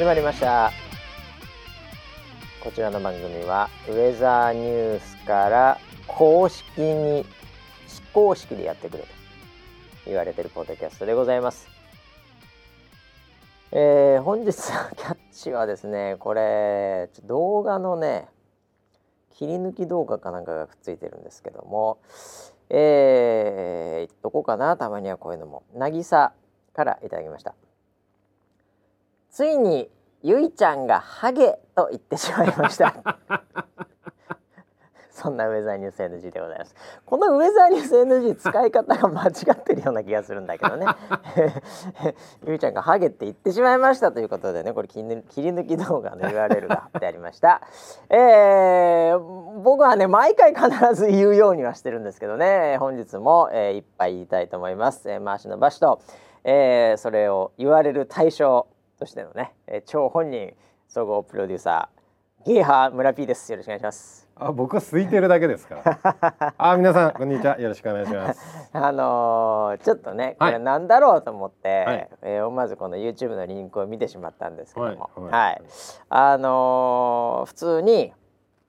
始まりました。こちらの番組はウェザーニュースから公式に非公式でやってくれと言われてるポッドキャストでございます。えー、本日のキャッチはですねこれ動画のね切り抜き動画かなんかがくっついてるんですけどもえー、どこかなたまにはこういうのも。渚からいただきました。ついにゆいちゃんがハゲと言ってしまいました。そんなウェザーニュース NG でございます。このウェザーニュース NG 使い方が間違ってるような気がするんだけどね。ゆいちゃんがハゲって言ってしまいましたということでねこれ切り抜き動画の URL が貼ってありました。えー、僕はね毎回必ず言うようにはしてるんですけどね。本日も、えー、いっぱい言いたいと思います、えー、回しの場所と、えー、それを言われる対象。としてのね、えー、超本人総合プロデューサーゲーハー村 P です。よろしくお願いします。あ、僕は空いてるだけですから。あ、皆さんこんにちは。よろしくお願いします。あのー、ちょっとね、これなんだろうと思って、はい、えー、思わずこの YouTube のリンクを見てしまったんですけども、はい、はい、あのー、普通に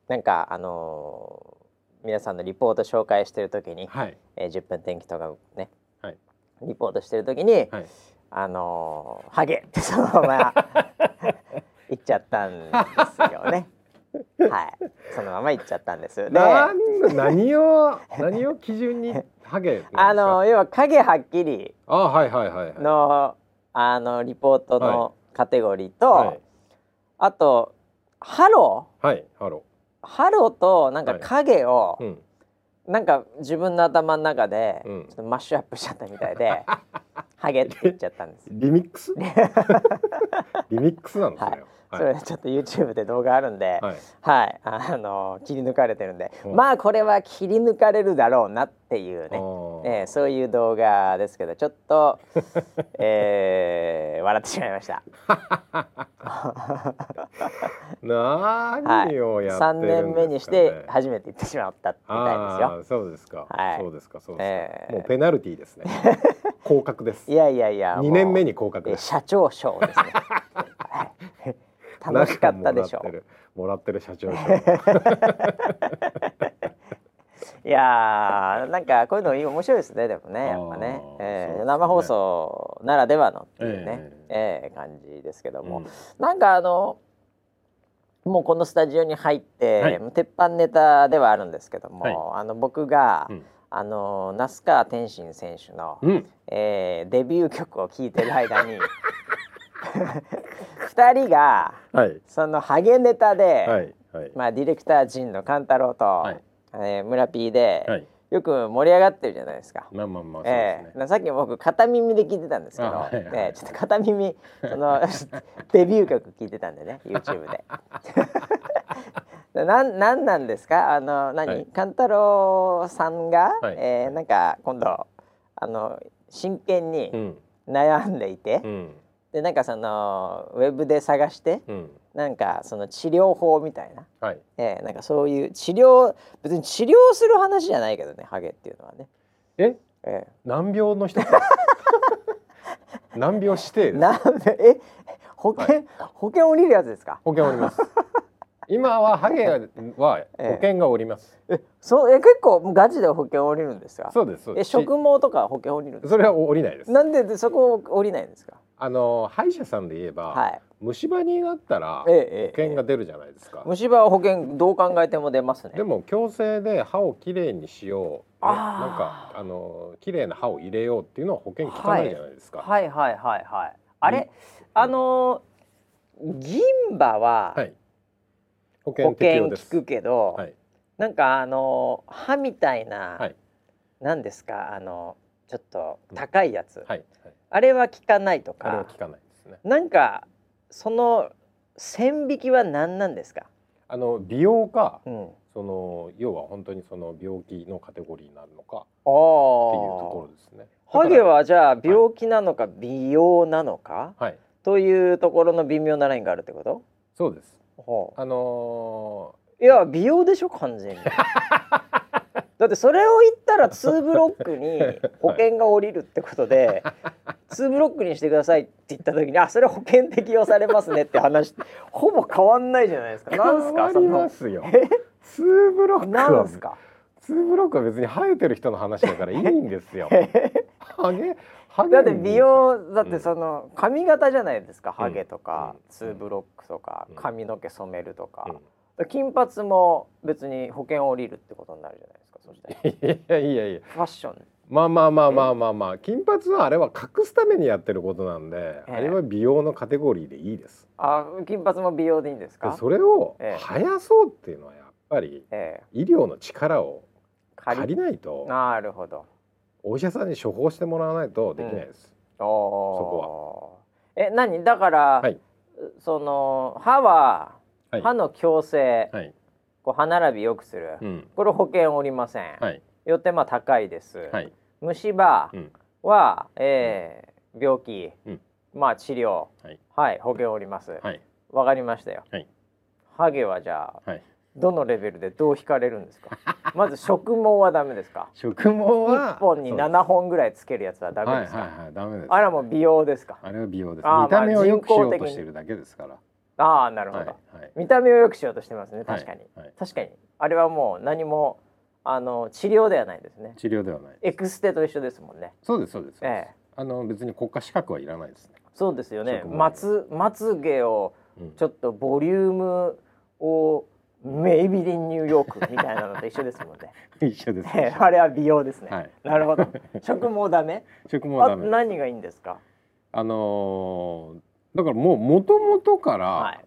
なんかあの皆さんのリポート紹介してる時に、はい、えー、10分天気とかね、はい、リポートしてる時に、はい、あのハゲ。ってそのまま。言っちゃったんですよね。はい、そのまま行っちゃったんです。で、何を 何を基準にハゲあの要は影はっきり。あはいはいはいのあのリポートのカテゴリーと、はい、あとハロー。はいハロー。ハローとなんか影を、はいうん。なんか自分の頭の中でちょっとマッシュアップしちゃったみたいで、ハゲって言っちゃったんです。リミックス？リミックスなんですね。はいそれちょっと YouTube で動画あるんで、はい、はい、あの切り抜かれてるんで、うん、まあこれは切り抜かれるだろうなっていうね、えー、そういう動画ですけどちょっと、えー、笑ってしまいました。何をやってるんですか、ね、3年目にして初めて言ってしまったみたいですよ。そうですか、はい、そうですかそうですか、えー、もうペナルティーですね。降格です。いやいやいや、2年目に降格です。社長賞ですね。はい楽しかったでしょ。う。もらってる。社長 いやなんかこういうの面白いですねでもね。やっぱね、えー、ね、生放送ならではのっていうね、えー、えー、感じですけども、うん、なんかあのもうこのスタジオに入って、はい、鉄板ネタではあるんですけども、はい、あの僕が、うん、あの那須川天心選手の、うん、えー、デビュー曲を聴いてる間に 2人が、はい、そのハゲネタで、はいはい、まあ、ディレクター陣の勘太郎と、はい、えー、村 P で、はい、よく盛り上がってるじゃないですか。まあまあまあ、ね、えー、さっき僕片耳で聞いてたんですけど、はいはい、えー、ちょっと片耳その デビュー曲聞いてたんでね YouTube で。なんなんなんですか？あの何、はい、勘太郎さんが、はい、えー、なんか今度あの真剣に悩んでいて、うんでなんかそのウェブで探して、うん、なんかその治療法みたいな、はい。えー、なんかそういう治療別に治療する話じゃないけどねハゲっていうのはね。え？えー、難病の人 難病指定え？保険、はい、保険降りるやつですか？保険降ります。今はハゲは保険がおります。えそうえ結構ガチで保険降りるんですか？そうです。え植毛とか保険降りるそれは降りないです。なんでそこ降りないんですか？あの歯医者さんで言えば、はい、虫歯になったら保険が出るじゃないですか。ええ。え、虫歯は保険どう考えても出ますね。でも矯正で歯をきれいにしよう、ね、なんかあのきれいな歯を入れようっていうのは保険効かないじゃないですか。はい、はい、はい。はい。はい。あれ、あの銀歯は、はい。保険聞くけど、はい、なんかあの歯みたい。な、はい、なんですかあのちょっと高い。やつ、うんはい、あれは効かないとか。あれは効かないですね。なんかその線引きは何なんですか？あの美容か、うん、その要は本当にその病気のカテゴリーになるのかっていうところですね。ハゲはじゃあ病気なのか美容なのか、はい、というところの微妙なラインがあるってこと？そうです。あのー、いや美容でしょ完全に だってそれを言ったら2ブロックに保険が下りるってことで、はい、2ブロックにしてくださいって言った時にあそれ保険適用されますねって話ほぼ変わんないじゃないですか。なんすか変わりますよ。2ブロックなんすか？2ブロックは別に生えてる人の話だからいいんですよ。ハゲ？だって美容だってその髪型じゃないですか、ハゲとか、ツーブロックとか、髪の毛染めるとか、金髪も別に保険降りるってことになるじゃないそしたらいやいやいや。ファッション。まあまあまあまあまあまあ。金髪はあれは隠すためにやってることなんで、あれは美容のカテゴリーでいいです。あ金髪も美容でいいんですか？それを生やそうっていうのはやっぱり、医療の力を借りないとなるほど。お医者さんに処方してもらわないとできないです、うん、そこは。え何？だから、はい、その歯は、はい、歯の矯正、はい、こう歯並び良くする、うん、これ保険おりません、はい、よってまあ高いです、はい、虫歯は、うん、えー、病気、うん、まあ治療、はい、はい、保険おります。わ、はい、かりましたよ、はい、ハゲはじゃあ、はい。どのレベルでどう引かれるんですか？まず植毛はダメですか？植毛は一本に七本ぐらいつけるやつはダメですか？はいはいはい。あれはもう美容ですか？あれは美容です。見た目を良くしようとしてるだけですから。ああ、なるほど、はいはい、見た目を良くしようとしてますね。確かに、はいはい、確かに。あれはもう何もあの治療ではないですね。治療ではない。エクステと一緒ですもんね。そうですそうです。ええ、あの別に国家資格はいらないですね。そうですよね。まつまつげをちょっとボリュームをメイビリンニューヨークみたいなのと一緒ですもんね。一緒です、あれは美容ですね。はい、なるほど。植毛ダメ？植毛ダメ。何がいいんですか？あのー、だからもう元々から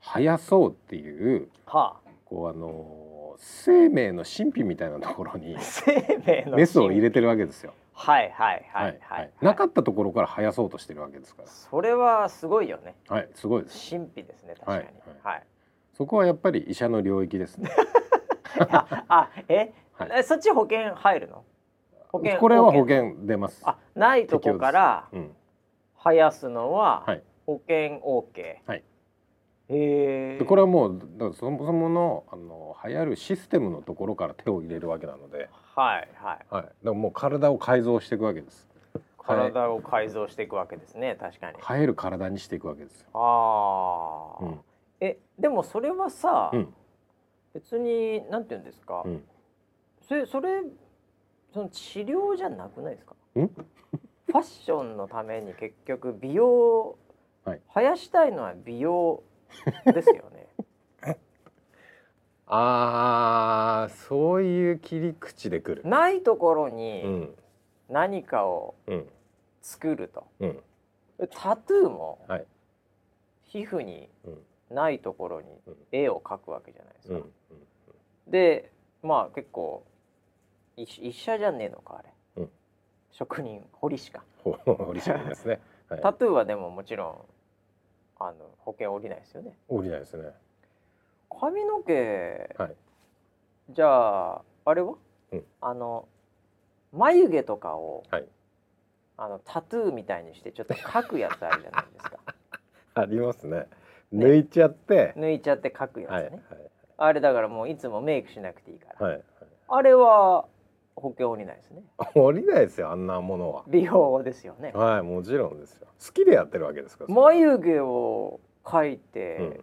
生やそうっていう、はい、こうあのー、生命の神秘みたいなところに 生命のメスを入れてるわけですよ。はいはいはいはい、はい、なかったところから生やそうとしてるわけですから。それはすごいよね。はい、すごいです。神秘ですね確かに。はい。はいそこはやっぱり医者の領域ですね。あ、え、はい、そっち保険入るの？保険これは保険出ます。あ、ないとこから生やすのは保険 OK。はい。へえ。これはもうそもそものあの流行るシステムのところから手を入れるわけなので。はいはい。はい。だからもう体を改造していくわけです。体を改造していくわけですね。確かに。生える体にしていくわけですああ。うん。えでもそれはさ、うん、別になんて言うんですか、うん、それそれその治療じゃなくないですか？ファッションのために結局美容、はい、生やしたいのは美容ですよね。ああそういう切り口でくる。ないところに何かを作ると、うん、タトゥーも皮膚にないところに絵を描くわけじゃないですか。でまあ結構医者じゃねえのかあれ、うん、職人堀しか。堀しかですね、はい、タトゥーはでももちろんあの保険下りないですよね。下りないですね。髪の毛、はい、じゃああれは、うん、あの眉毛とかを、はい、あのタトゥーみたいにしてちょっと描くやつあるじゃないですか。ありますね。抜いちゃって、抜いちゃって書くやつね、はいはい、あれだからもういつもメイクしなくていいから、はいはい、あれは保険降りないですね。降りないですよあんなものは。美容ですよね。はいもちろんですよ。好きでやってるわけですから眉毛を描いて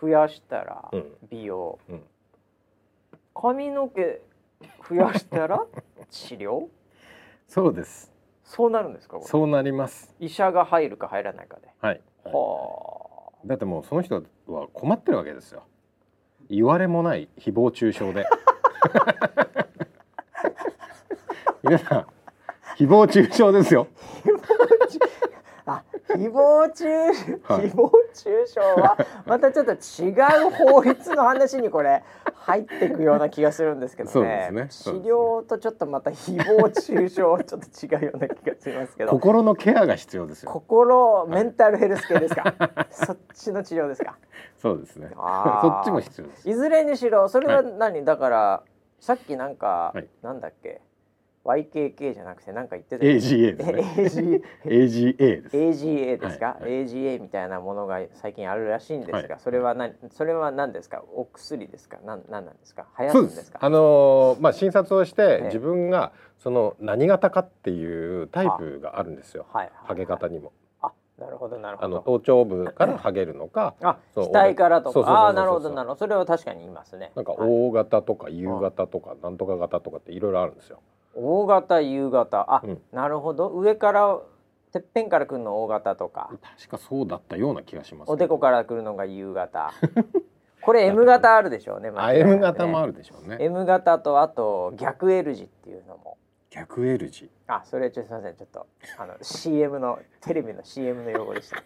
増やしたら美容、うん。うん、髪の毛増やしたら 治療？そうです。そうなるんですかそうなります。医者が入るか入らないかで。はい、はあ。だってもうその人は困ってるわけですよ。言われもない誹謗中傷で 皆さん誹謗中傷ですよ あ誹謗中、はい、誹謗中傷はまたちょっと違う法律の話にこれ入っていくような気がするんですけどね。ね治療とちょっとまた誹謗中傷ちょっと違うような気がしますけど。心のケアが必要ですよ。心メンタルヘルス系ですか？そっちの治療ですか？そうですね。そっちも必要です。いずれにしろそれは何、はい、だからさっきなんか、はい、なんだっけ？YKK じゃなくて何か言ってた AGA ですね。AGA です。AGA ですか、はい、AGA みたいなものが最近あるらしいんですが、はい、それは何？それは何ですか？お薬ですか？何何なんですか？流行るんですか？あのー、まあ診察をして自分がその何型かっていうタイプがあるんですよ、はい、ハゲ方にも。なるほどなるほど。あの頭頂部からハゲるのか、あ、額。からとか、ああなるほどなるほど。それは確かに言いますね。なんか O 型とか U 型とかなんとか型とかっていろいろあるんですよ。大型夕型あ、うん、なるほど。上からてっぺんから来るの大型とか。確かそうだったような気がします、おでこから来るのが夕型 これ M 型あるでしょうねあ M 型もあるでしょうね。M 型とあと逆 L 字っていうのも。逆 L 字。あそれちょっとすみません。ちょっとあの CM のテレビの CM の用語でした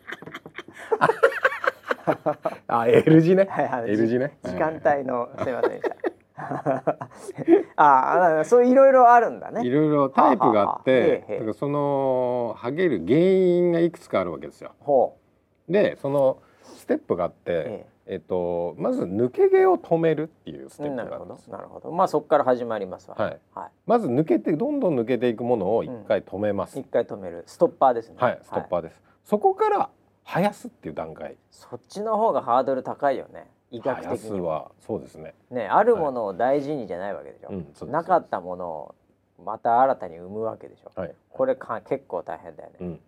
あ L 字ね、はい、L 字ね。時間帯のすみませんでした ああそういろいろあるんだねいろいろタイプがあってだからそのハゲる原因がいくつかあるわけですよ。でそのステップがあって、えっと、まず抜け毛を止めるっていうステップがあるんです。なるほどまあそこから始まりますわ、はいはい、まず抜けてどんどん抜けていくものを一回止めます。一、うん、回止めるストッパーですね。はいストッパーです。そこから生やすっていう段階。そっちの方がハードル高いよね。医学的には。そうですね。ねあるものを大事にじゃないわけでしょ、はいうん、なかったものをまた新たに生むわけでしょ、はい、これか結構大変だよね、うん、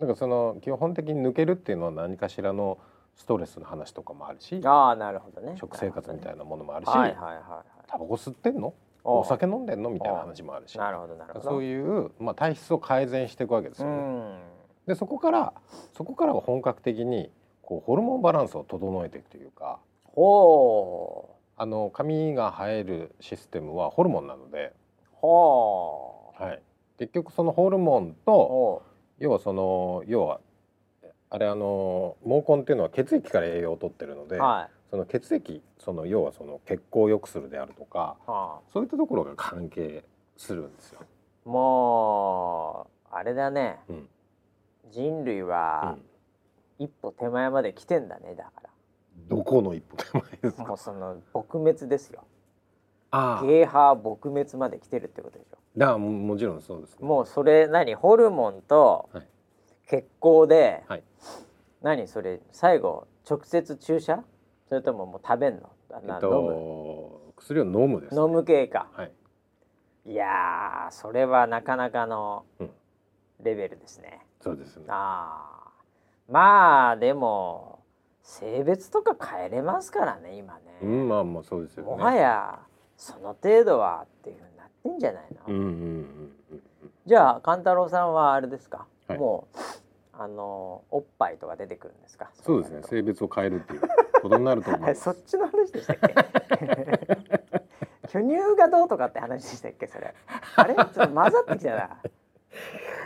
だからその基本的に抜けるっていうのは何かしらのストレスの話とかもあるしああなるほどね。食生活みたいなものもあるし、タバコ吸ってんの？お酒飲んでんの？みたいな話もあるし。なるほどなるほど。そういう、まあ、体質を改善していくわけですよね。でそこからそこからは本格的にこうホルモンバランスを整えていくというかほあの髪が生えるシステムはホルモンなのでははい、結局そのホルモンと要はその要はあれあの毛根っていうのは血液から栄養を取ってるので、はい、その血液その要はその血行を良くするであるとか、はあ、そういったところが関係するんですよ。もうあれだね、うん、人類は、うん一歩手前まで来てんだねだから。どこの一歩手前ですか？もうその撲滅ですよ。ああ。ゲーハー撲滅まで来てるってことでしょ。だももちろんそうです、ね、もうそれ何ホルモンと血行で、はい、何それ最後直接注射？それとももう食べんの、えっと、薬を飲むです、ね、飲む系か、はい、いやそれはなかなかのレベルですね、うん、そうですね。ああまあでも性別とか変えれますからね今ね、うん、まあまあそうですよね。もはやその程度はっていうふうになってんじゃないの、うんうんうんうん、じゃあ勘太郎さんはあれですか、はい、もうあのおっぱいとか出てくるんですか？そうですね。性別を変えるっていうことになると思う そっちの話でしたっけ？巨乳がどうとかって話でしたっけ？それ。あれ？ちょっと混ざってきたな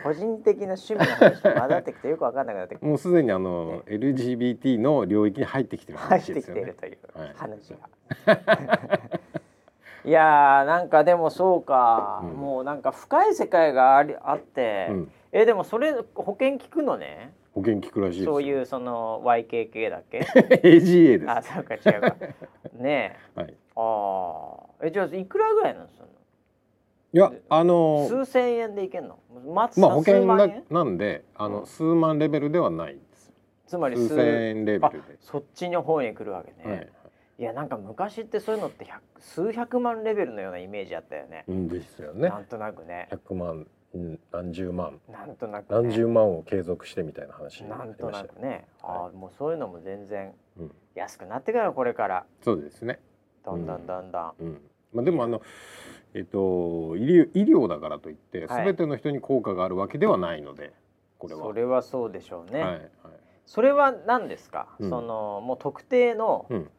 個人的な趣味の話と混ざってきてよく分かんなくなってもうすでにあの、ね、LGBT の領域に入ってきてる話ですよね。入ってきている。とい。う話が。はい、いやなんかでもそうか、うん、もうなんか深い世界がありあって、うん、えでもそれ保険聞くのね？保険聞くらしいそういうその YKK だっけ？AGA です。あそうか違うか。ねえ、はい、ああえじゃあいくらぐらいなんですか？いやあの数千円でいけんの？まあ保険ななんであの、うん、数万レベルではないです。つまり数千円レベルで。そっちの方に来るわけね、はい、いやなんか昔ってそういうのって数百万レベルのようなイメージあったよね、うんですよね。なんとなくね。100万何十万。なんとなく、ね、何十万を継続してみたいな話なんとなくね、はい、あもうそういうのも全然安くなってからこれから。そうですね。どんどん。どんどん、うん、まあ、でもあのえっと、医療医療だからといって全ての人に効果があるわけではないので、これは。それはそうでしょうね、はいはい、それは何ですか、うん、そのもう特定の、うん、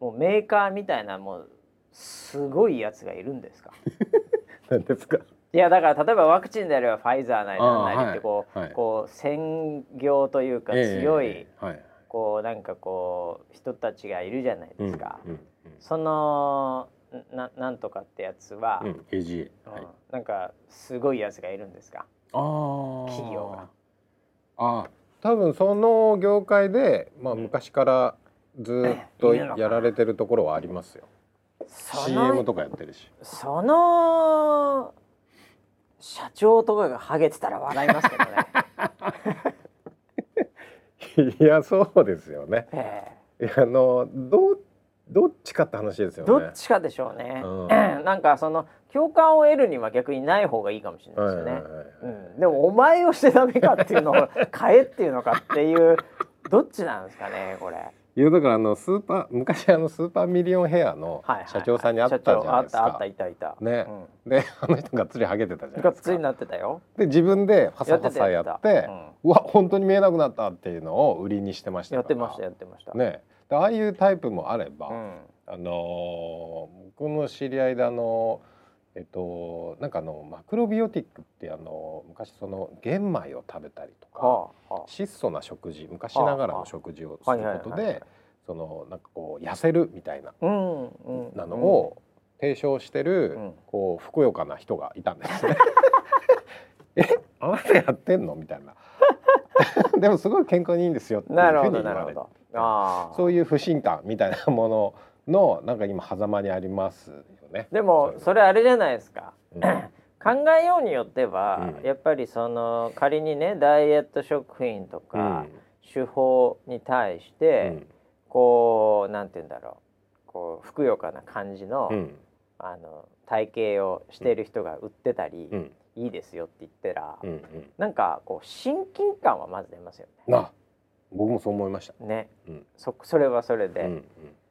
もうメーカーみたいなもうすごいやつがいるんですか？何ですか？いやだから例えばワクチンであればファイザーなりなんなりってこうはい、こう専業というか強い、こうなんかこう人たちがいるじゃないですか。うんうんうん、そのななんとかってやつは、うん、AGA、はい、なんかすごいやつがいるんですか？あ企業が。あ多分その業界で、まあ、昔からずっとやられてるところはありますよ。CM とかやってるし。その社長とかがハゲてたら笑いますけどね。いやそうですよね。えー、いやあのどうどっちかって話ですよね。どっちかでしょうね。うん、なんかその共感を得るには逆にない方がいいかもしれないですよね。うん、でもお前をしてダメかっていうのを変えっていうのかっていうどっちなんですかねこれ。いやだからあのスーパー昔あのスーパーミリオンヘアの社長さんに会ったじゃないですか。あったあったいたいた。ね、うん、であの人がっつりハゲてたじゃないですか。がっつりになってたよ。で自分でファサファサやって、うわ本当に見えなくなったっていうのを売りにしてましたやってましたやってました。ね、ああいうタイプもあれば、うん、あの僕の知り合いであのえっとなんかあのマクロビオティックってあの昔その玄米を食べたりとか、はあはあ、質素な食事昔ながらの食事をすることでそのなんかこう痩せるみたいな,、なのを提唱してる、うん、こうふくよかな人がいたんですね。えあなたやってんの？みたいな。でもすごい健康にいいんですよっていうふうに言われてそういう不信感みたいなもののなんか今狭間にありますよね。でもそれあれじゃないですか。うん、考えようによっては、うん、やっぱりその仮にねダイエット食品とか、手法に対して、こうなんて言うんだろう。こうふくよかな感じの,、あの体型をしている人が売ってたり、いいですよって言ったら、うなんかこう親近感はまず出ますよね。な僕もそう思いました。ね、うん、そそれはそれで、うんうん、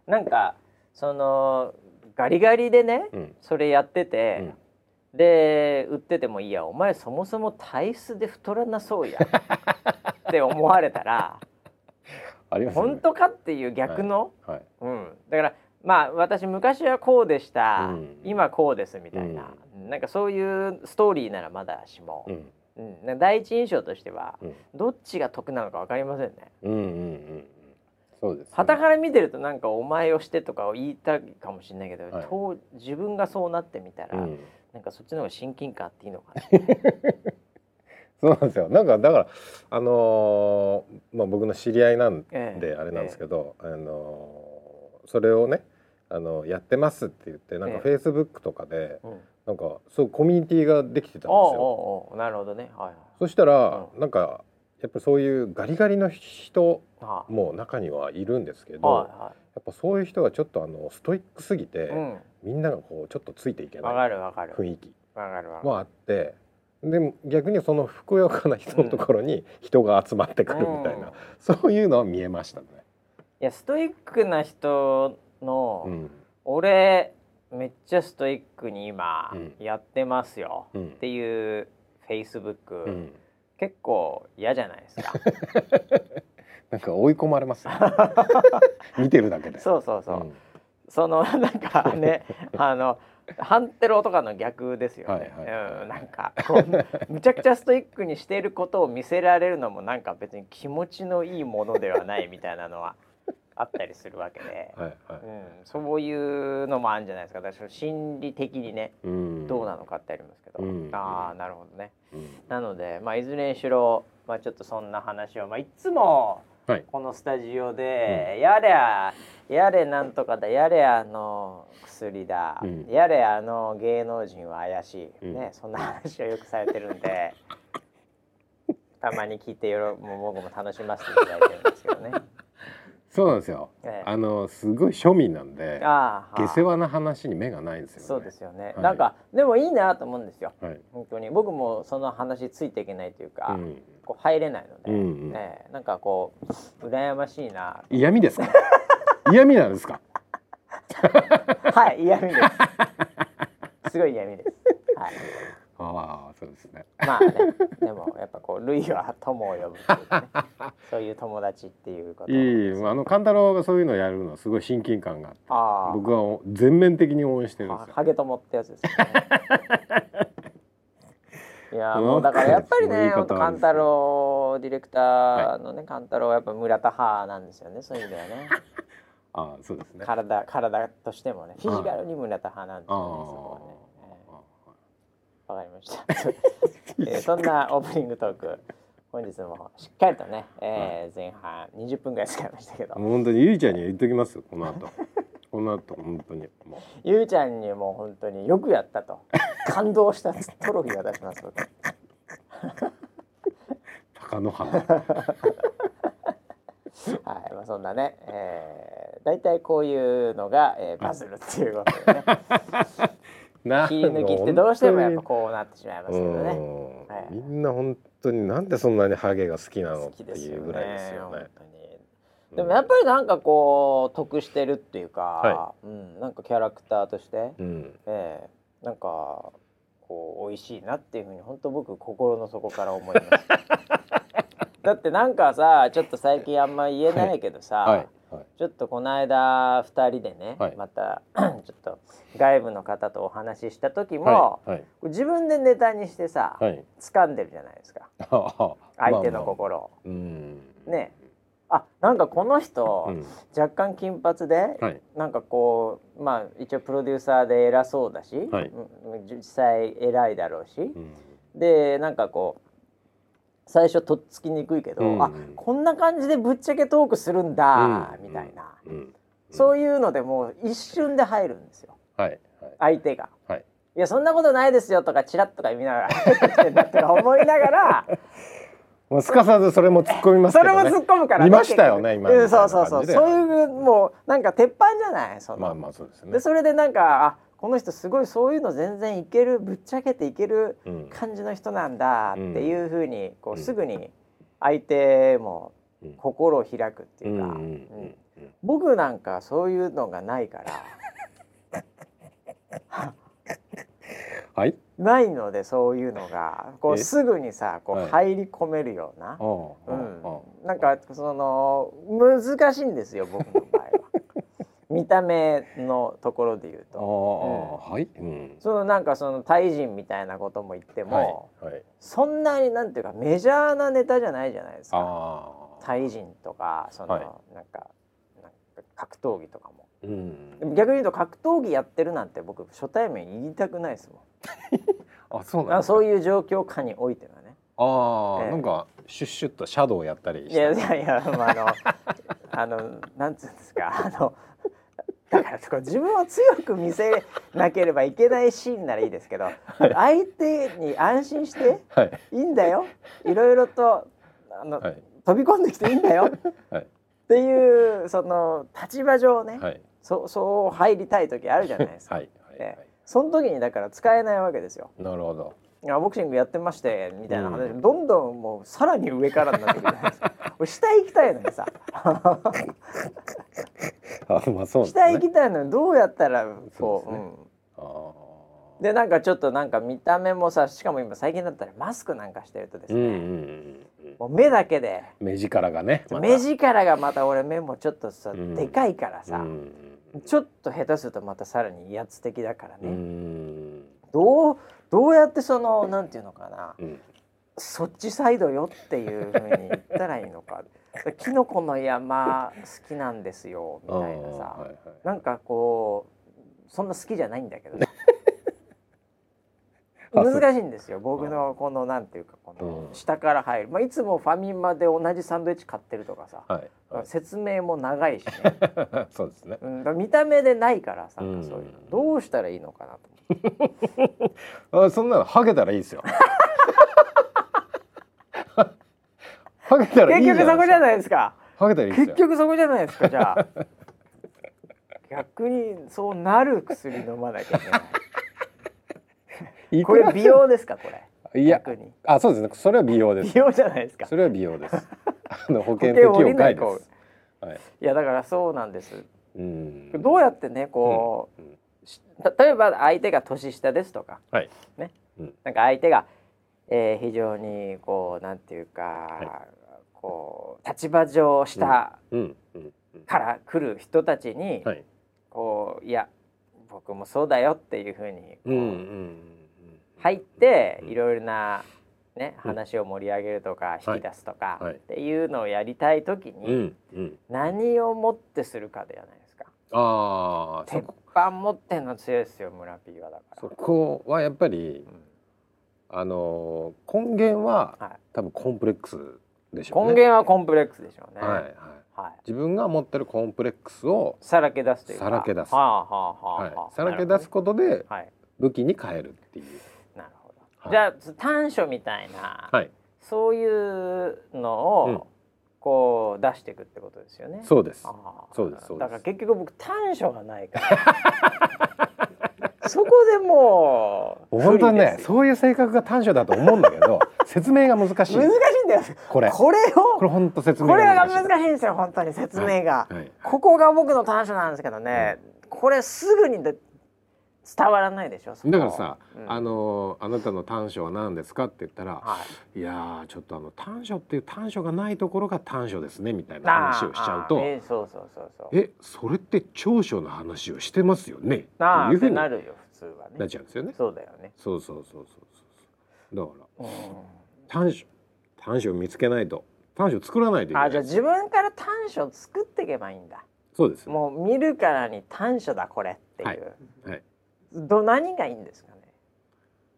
なんかそのガリガリでね、うん、それやってて、うん、で売っててもいいやお前そもそも体質で太らなそうや って思われたらあります、ね、本当かっていう逆の、はい。はい、うん、だからまあ私昔はこうでした、うん、今こうですみたいな、うん、なんかそういうストーリーならまだしも、うん、うん、第一印象としては、どっちが得なのか分かりませんね。うんうんうんそうです、ね、旗から見てるとなんかお前をしてとかを言いたいかもしれないけど、はい、自分がそうなってみたら、うん、なんかそっちの方が親近感あっていいのかな。そうなんですよ。なんかだからあのー、まあ僕の知り合いなんであれなんですけど、ええ、あのー、それをねあのやってますって言ってなんかフェイスブックとかで、え、なんかそうコミュニティができてたんですよ。なるほどね。はい、そしたら、うん、なんかやっぱそういうガリガリの人も中にはいるんですけど、はいはい、やっぱそういう人がちょっとあのストイックすぎて、うん、みんながこうちょっとついていけない雰囲気もあってでも逆にそのふくよかな人のところに人が集まってくるみたいな、うん、そういうのは見えましたね。いやストイックな人の、うん、俺めっちゃストイックに今やってますよ、っていうフェイスブック、結構嫌じゃないですか。なんか追い込まれます、ね、見てるだけで。そうそうそう。うん、そのなんかね あのハンテロとかの逆ですよね。はいはい、うん、なんかむちゃくちゃストイックにしていることを見せられるのもなんか別に気持ちのいいものではないみたいなのはあったりするわけで、はいはい、うん、そういうのもあるんじゃないですか。私心理的にね、うん、どうなのかってありますけど、うん、ああなるほどね、うん、なので、まあ、いずれにしろ、まあ、ちょっとそんな話を、まあ、いつもこのスタジオで、はい、やれややれなんとかだやれあの薬だ、やれあの芸能人は怪しい、ねそんな話をよくされてるんで たまに聞いてよろもう僕も楽しませていただいてるんですけどね。そうなんですよ、ええ、あのすごい庶民なんで下世話な話に目がないんですよ、ね、そうですよね、はい、なんかでもいいなと思うんですよ、はい、本当に。僕もその話ついていけないというか、うん、こう入れないので、うんうん、え。なんかこう羨ましいな。嫌味ですか？嫌味なんですか？はい嫌味です。すごい嫌味です。はいああそうですね。まあねでもやっぱこう類は友を呼ぶっていう、ね、そういう友達っていうこといいあの勘太郎がそういうのをやるのはすごい親近感があって僕は全面的に応援してるんですよ。ハゲ友ってやつですね。いやもうだからやっぱりね勘太郎ディレクターのね勘、はい、太郎はやっぱ村田派なんですよねそういう意味ではね。あそうですね。体体としてもねフィジカルに村田派なんですよねわかりました、えー、そんなオープニングトーク本日もしっかりとね、えー、前半20分ぐらい使いましたけど。本当にゆいちゃんに言っときますこの後。この後本当に。もう。ゆいちゃんにもう本当によくやったと。感動したトロフィーが出します鷹の花。はい、まあ、そんなね、えー、大体こういうのが、えー、バズるっていうことでね 切り抜きってどうしてもやっぱこうなってしまいますけどね、はい、みんな本当になんでそんなにハゲが好きなのっていうぐらいですよね。でもやっぱりなんかこう得してるっていうか、はい、うん、なんかキャラクターとして、うん、えー、なんかこう美味しいなっていうふうに本当僕心の底から思います。だってなんかさちょっと最近あんま言えないけどさ、はいはいはい、ちょっとこの間2人でね、はい、また ちょっと外部の方とお話しした時も、はい。はい、自分でネタにしてさ、はい、掴んでるじゃないですか。相手の心を。まあまあ、ね。あなんかこの人、うん、若干金髪で、はい、なんかこうまあ一応プロデューサーで偉そうだし、はい、実際偉いだろうし、うん、でなんかこう最初とっつきにくいけど、うん、あこんな感じでぶっちゃけトークするんだ、みたいな、そういうのでもう一瞬で入るんですよ、はい、相手が。はい。いやそんなことないですよとかチラッとか見ながら入ってきてんだとか思いながら もうすかさずそれも突っ込みます、ね、それも突っ込むから、ね、見ましたよね今そうそうそう。そういうもうなんか鉄板じゃないその。まあまあそうですね。でそれでなんかあこの人すごいそういうの全然いけるぶっちゃけていける感じの人なんだっていうふうにこうすぐに相手も心を開くっていうか、僕なんかそういうのがないから。はい、ないのでそういうのが。こうすぐにさこう入り込めるような、うん、なんかその難しいんですよ僕の場合。は。見た目のところで言うと、うん、はい、うん、そのなんかそのタイ人みたいなことも言っても、はいはい、そんなになんていうかメジャーなネタじゃないじゃないですか。タイ人とかその、はい、なんかなんか格闘技とかも、うん、でも逆に言うと格闘技やってるなんて僕初対面言いたくないですもん。あそうなんそういう状況下においてはね。ああ、えー、なんかシュッシュッとシャドウやったりいやいやいや、まあ、あのあのなんつうんですか？あのだからそこ自分を強く見せなければいけないシーンならいいですけど、はい、相手に安心して、はい、いいんだよ。いろいろとあの、はい、飛び込んできていいんだよ、はい、っていうその立場上ね、はい、そそう入りたい時あるじゃないですか。はい。はい。はい、その時にだから使えないわけですよ。なるほどボクシングやってましてみたいな話、うん、どんどんもうさらに上からになってくるじゃないですか。下行きたいのにさ。あまあそう、ね、下行きたいのにどうやったらこう、ね、うん、でなんかちょっとなんか見た目もさしかも今最近だったらマスクなんかしてるとですね、うんうんうん、もう目だけで。目力がね、ま、目力がまた俺目もちょっとさ、うん、でかいからさ、うん、ちょっと下手するとまたさらに威圧的だからね、うん、どうどうやってそのなんていうのかな、そっちサイドよっていうふうに言ったらいいのか。キノコの山好きなんですよみたいなさ、はいはい、なんかこうそんな好きじゃないんだけど、ね、難しいんですよ。僕のこのなんていうかこの下から入る、まあ、いつもファミマで同じサンドイッチ買ってるとかさ、はいはい、説明も長いしね。そうですね、うん、見た目でないからさ、うん、そういうの。どうしたらいいのかなと あそんなのハゲたらいいですよ。ハゲたらいい結局そこじゃないですか。ハゲたらいい結局そこじゃないですかじゃあ。逆にそうなる薬飲まなきゃいけないこれ美容ですかこれ？いやあそうですね。それは美容です。美容じゃないですか。それは美容です。あの保険適用外です。はい、いやだからそうなんです。うん。どうやってねこう、うん。うん。例えば相手が年下ですとか、はい、ね、うん、なんか相手が、えー、非常にこうなんていうか、はい、こう立場上下から来る人たちに、はい、こういや僕もそうだよっていうふうにこう、うんうん、入っていろいろな、ね、話を盛り上げるとか引き出すとか、っていうのをやりたい時に、何をもってするかではないですか。あ鉄板持ってんの強いですよ村 P はだから。そこはやっぱり、うん、あの根源は、はい、多分コンプレックスでしょうね。根源はコンプレックスでしょうね。はいはい。はい、自分が持ってるコンプレックスをさらけ出すというさらけ出す、はい、さらけ出すことで、はい、武器に変えるっていう。じゃあ短所みたいな、はい、そういうのを、うん、こう出していくってことですよね。そうです。そうです。だから結局僕短所がないから。そこでもう本当にねそういう性格が短所だと思うんだけど 説明が難しい。難しいんだよ。これ。これをこれ本当説明これが難しいんですよ本当に説明が、ここが僕の短所なんですけどね、これすぐに伝わらないでしょだからさ、うん、あのあなたの短所は何ですかって言ったら、はい、いやちょっとあの短所っていう短所がないところが短所ですねみたいな話をしちゃうとえそうそうそうそう。えそれって長所の話をしてますよねっていうふうになるよ普通はね。なっちゃうんですよね。そうだよね。そうそうそうそうそう。だから、うん、短所短所を見つけないと短所作らないといけない。あじゃあ自分から短所作っていけばいいんだ。そうです、もう見るからに短所だこれっていう、はい、はいど何がいいんですかね。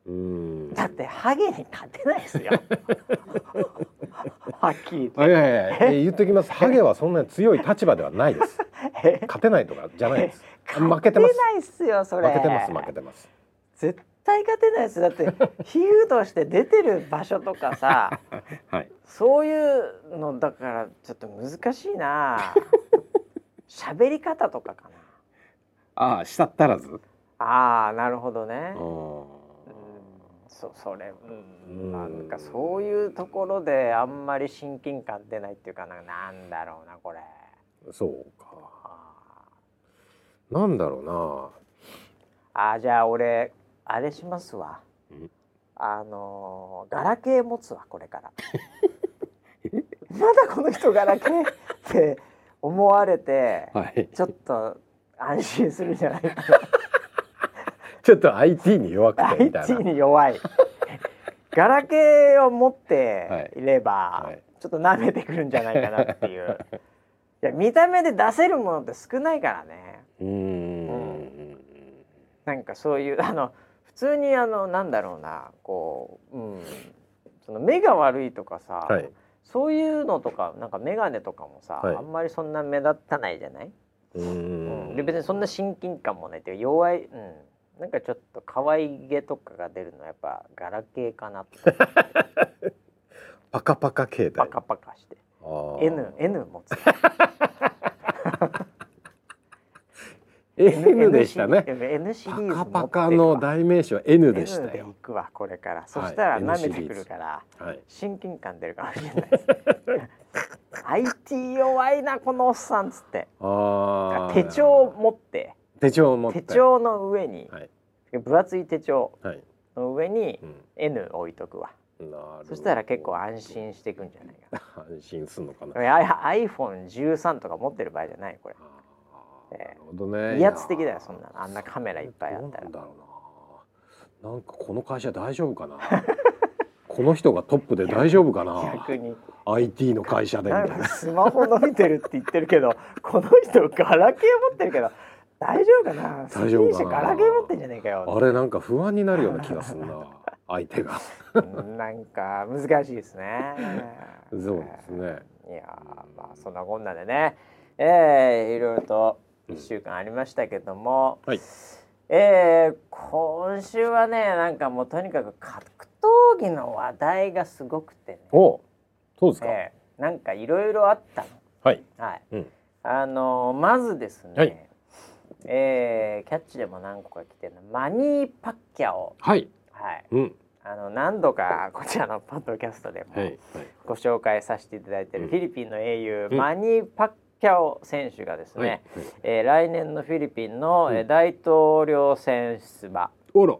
うん。だってハゲに勝てないですよ。はっきり言いや言っときます。ハゲはそんなに強い立場ではないです。勝てないとかじゃないです。負けてますないっすよそれ。負けてます負けてます。絶対勝てないです。だって比喩として出てる場所とかさ、はい、そういうのだからちょっと難しいな。喋り方とかかな。ああしたったらず？ああなるほどね。うん、そそれ、うん、なんかそういうところであんまり親近感出ないっていうかななんだろうなこれ。そうか。なんだろうな。あじゃあ俺あれしますわ。あのガラケー持つわこれから。まだこの人ガラケーって思われて、はい、ちょっと安心するんじゃないかな。ちょっと IT に弱くてみたいな。IT に弱い。ガラケーを持っていれば、はい。はい、ちょっと舐めてくるんじゃないかなっていう。いや見た目で出せるものって少ないからね。うん、なんかそういうあの普通にあのなんだろうなこう、うん、その目が悪いとかさ、はい、そういうのとかなんか眼鏡とかもさ、あんまりそんな目立たないじゃない？うん、で別にそんな親近感もないっていう弱い、うん、なんかちょっと可愛げとかが出るのはやっぱガラケーかな パカパカ系パカパカして。N N 持つ。N でしたね。N シリーズパカパカの代名詞は N でしたよ N でくわこれから。そしたら舐めてくるから、はい、親近感出るかもしれないです。IT 弱いなこのおっさんっつって。手帳持って手帳を持って。手帳の上に、はい、分厚い手帳。の上に N 置いとくわ、うん、そしたら結構安心していくんじゃないかな。安心するのかな。iPhone13 とか持ってる場合じゃないこれ。なるほどね。威圧的だよそんなあんなカメラいっぱいあったら。なんかこの会社大丈夫かな？この人がトップで大丈夫かな？逆に。IT の会社でスマホ伸びてるって言ってるけどこの人ガラケー持ってるけど大丈夫かな？大丈夫かな？ガラケー持ってんじゃねえかよ。あれなんか不安になるような気がするな。相手が。なんか難しいですね。そうですね。いやまあそんなこんなでね。えー、いろいろと一週間ありましたけども、うん、はい。えー、今週はねなんかもうとにかく格闘技の話題がすごくてね。おそうですか、えー、なんかいろいろあったの。はい。はい、うん、あのまずですね、はいえー、キャッチでも何個か来てるマニー・パッキャオ。はい、はい、うん、あの何度かこちらのパッドキャストでもご紹介させていただいているフィリピンの英雄、うん、マニー・パッキャオ選手がですね、はいはい、えー、来年のフィリピンの、うん、大統領選出馬。おら。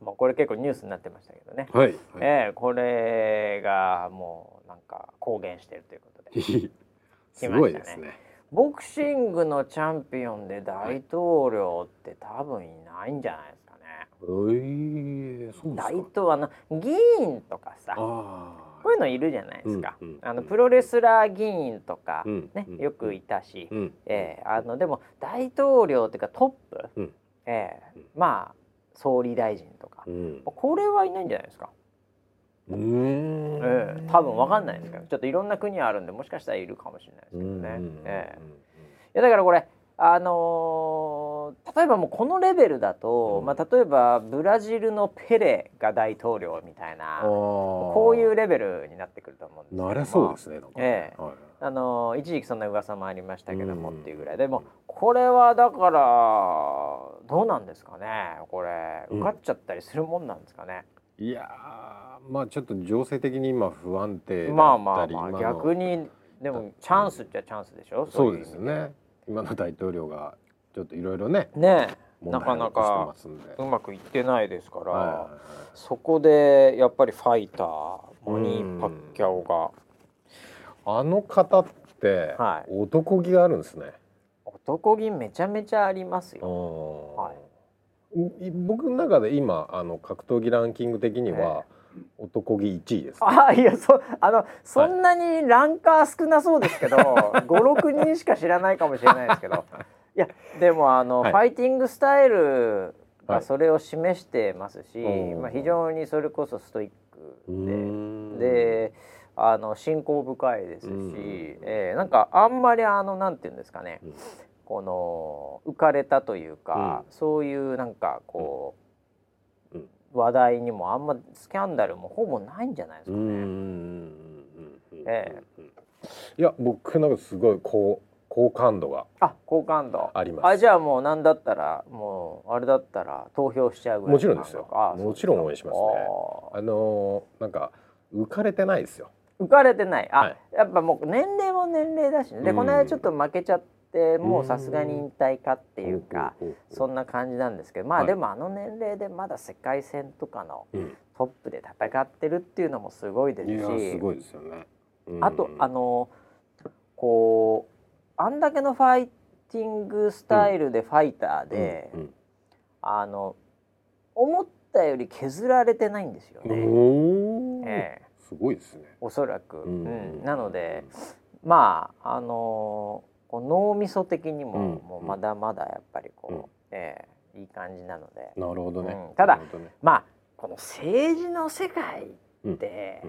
もうこれ結構ニュースになってましたけどね、はいはい、えー、これがもうなんか公言しているということで。すごいですねボクシングのチャンピオンで大統領って多分いないんじゃないですかね。えー、そう大統あの議員とかさこういうのいるじゃないですか、うんうん、あのプロレスラー議員とかね、うん、よくいたし、うん、えー、あのでも大統領っていうかトップ、うん、えー、まあ総理大臣とか、これはいないんじゃないですか。うん、ええー、多分わかんないですけどちょっといろんな国あるんでもしかしたらいるかもしれないですけどね。ええ。ー、いやだからこれあのの例えばもうこのレベルだと、うん、まあ、例えばブラジルのペレが大統領みたいなこういうレベルになってくると思うんですなれそうですねええ、はい、あの一時期そんな噂もありましたけども、っていうぐらいでもこれはだからどうなんですかね。これ受かっちゃったりするもんなんですかね。いやまあちょっと情勢的に今不安定まあまあまあ逆にでもチャンスっちゃチャンスでしょ？そうですよね今の大統領がちょっといろいろねねなかなかうまくいってないですから、はい、そこでやっぱりファイターモニー・パッキャオが。あの方って男気があるんですね、はい、男気めちゃめちゃありますよ、はい、僕の中で今あの格闘技ランキング的には、男気1位です、ね、あいやそあのそんなにランカー少なそうですけど、はい、56人しか知らないかもしれないですけど。いやでもあの、はい、ファイティングスタイルがそれを示してますし、はい、まあ、非常にそれこそストイックで。であの信仰深いですし、えー、なんかあんまりあのなんていうんですかね、うん、この浮かれたというか、うん、そういうなんかこう、うん、話題にもあんまスキャンダルもほぼないんじゃないですかね。えー、いや僕なんかすごいこう好感度があ好感度。あります。あじゃあもうなんだったらもうあれだったら投票しちゃうぐらいもちろんですよ。もちろん応援しますね。あのー、なんか浮かれてないですよ。浮かれてない。あ、はい、やっぱもう年齢も年齢だし、ね、でこの間ちょっと負けちゃってもうさすがに引退かっていうかそんな感じなんですけどまあでもあの年齢でまだ世界戦とかのトップで戦ってるっていうのもすごいですし、すごいですよね、あとあのこうあんだけのファイティングスタイルでファイターで、うんうん、あの思ったより削られてないんですよね。ええ、すごいですね。おそらく、うん、なので、まああのこう脳みそ的にも、もうまだまだやっぱりこう、ええ、いい感じなので。なるほどね。ただ、ね、まあこの政治の世界で、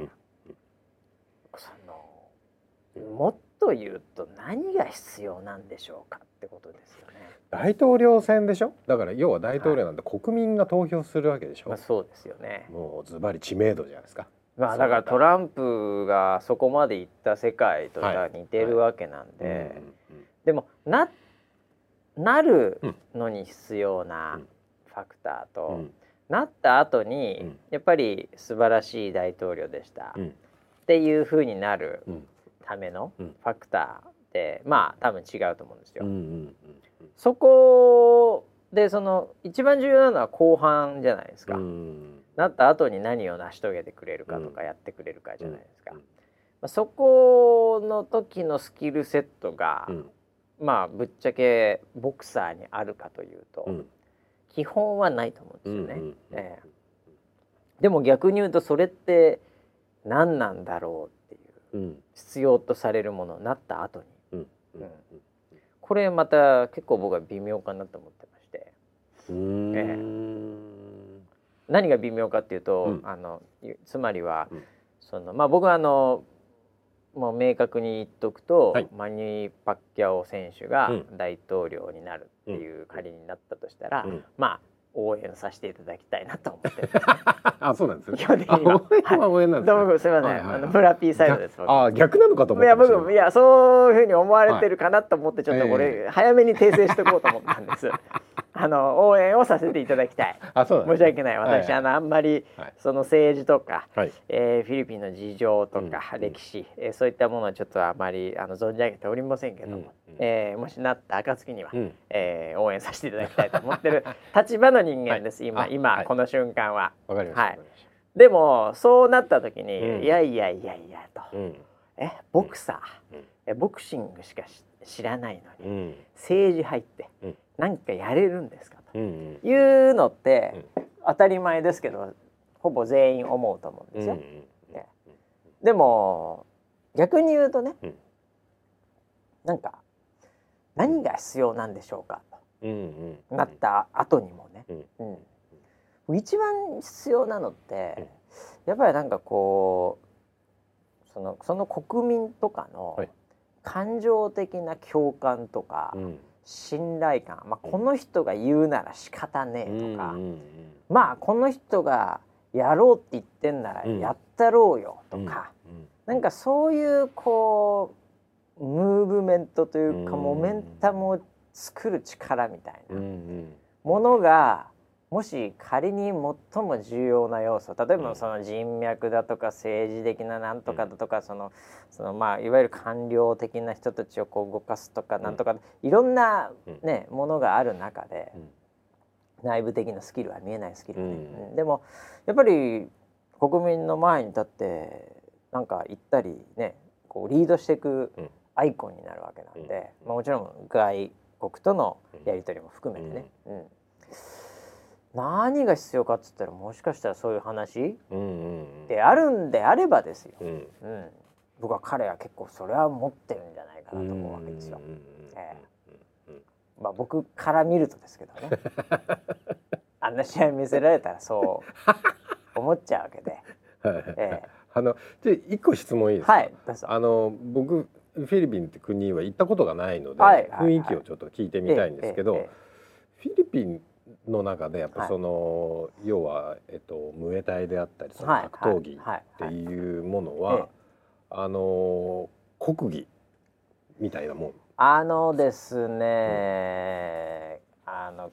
そのもっと言うと何が必要なんでしょうかってことですよね。大統領選でしょ？だから要は大統領なんて国民が投票するわけでしょ、まあ、そうですよね。もうズバリ知名度じゃないですかまあだからトランプがそこまで行った世界と似てるわけなんで、でもななるのに必要なファクターと、うん、なった後に、やっぱり素晴らしい大統領でした、うん、っていうふうになるためのファクターってまあ多分違うと思うんですよ。そこでその一番重要なのは後半じゃないですか。なった後に何を成し遂げてくれるかとかやってくれるかじゃないですか。まあ、そこの時のスキルセットが、まあぶっちゃけボクサーにあるかというと、基本はないと思うんですよね。えー、でも逆に言うとそれって何なんだろう必要とされるものになった後に、うん。これまた結構僕は微妙かなと思ってまして、えー、何が微妙かっていうと、あのつまりは、そのまあ僕はあのもう明確に言っとくと、はい、マニー・パッキャオ選手が大統領になるっていう仮になったとしたら、まあ応援させていただきたいなと思って。あ、そうなんですね。基本的には。応援なんです、ね。どうもすみません。あの村 P サイドです。あ、逆なのかと思って。いや、僕いやそういうふうに思われてるかなと思ってちょっとこれ、早めに訂正しておこうと思ったんです。あの応援をさせていただきたい。あそう、申し訳ない。私、あのあんまり、その政治とか、はえフィリピンの事情とか、歴史、えそういったものはちょっとあまりあの存じ上げておりませんけども、えもしなった暁には、うえ応援させていただきたいと思ってる 立場の人間です。今今この瞬間は。わかりました。はい。でもそうなった時に、いやいやいやいやと、えボクサー、えボクシングしか知らないのに、政治入って。何かやれるんですかと。いうのって、当たり前ですけどほぼ全員思うと思うんですよ。ね、でも逆に言うとね、うん、なんか何が必要なんでしょうかと、なった後にもね、うん、一番必要なのって、やっぱりなんかこうそのその国民とかの感情的な共感とか、信頼感、まあ、この人が言うなら仕方ねえとか、うんうんうん、まあこの人がやろうって言ってんならやったろうよとか、うんうん、なんかそういうこうムーブメントというか、モメンタムを作る力みたいなものがもし仮に最も重要な要素例えばその人脈だとか政治的ななんとかだとか、そのそのまあいわゆる官僚的な人たちをこう動かすとかなんとか、いろんなね、ものがある中で、内部的なスキルは見えないスキルね、でもやっぱり国民の前に立ってなんか行ったりねこうリードしていくアイコンになるわけなんで、まあ、もちろん外国とのやり取りも含めてね。うん何が必要かっつったらもしかしたらそういう話？であるんであればですよ、うん、うん、僕は彼は結構それは持ってるんじゃないかなと思うわけですよ。えー、まあ僕から見るとですけどね。あんな試合見せられたらそう思っちゃうわけで。えー、あのじゃ一個質問いいですか、はい、あの僕フィリピンって国は行ったことがないので、はい、雰囲気をちょっと聞いてみたいんですけど、フィリピンの中でやっぱその、はい、要は、えっと、ムエタイであったりその格闘技っていうものは、あの国技みたいなもん。あのですね、うん、あの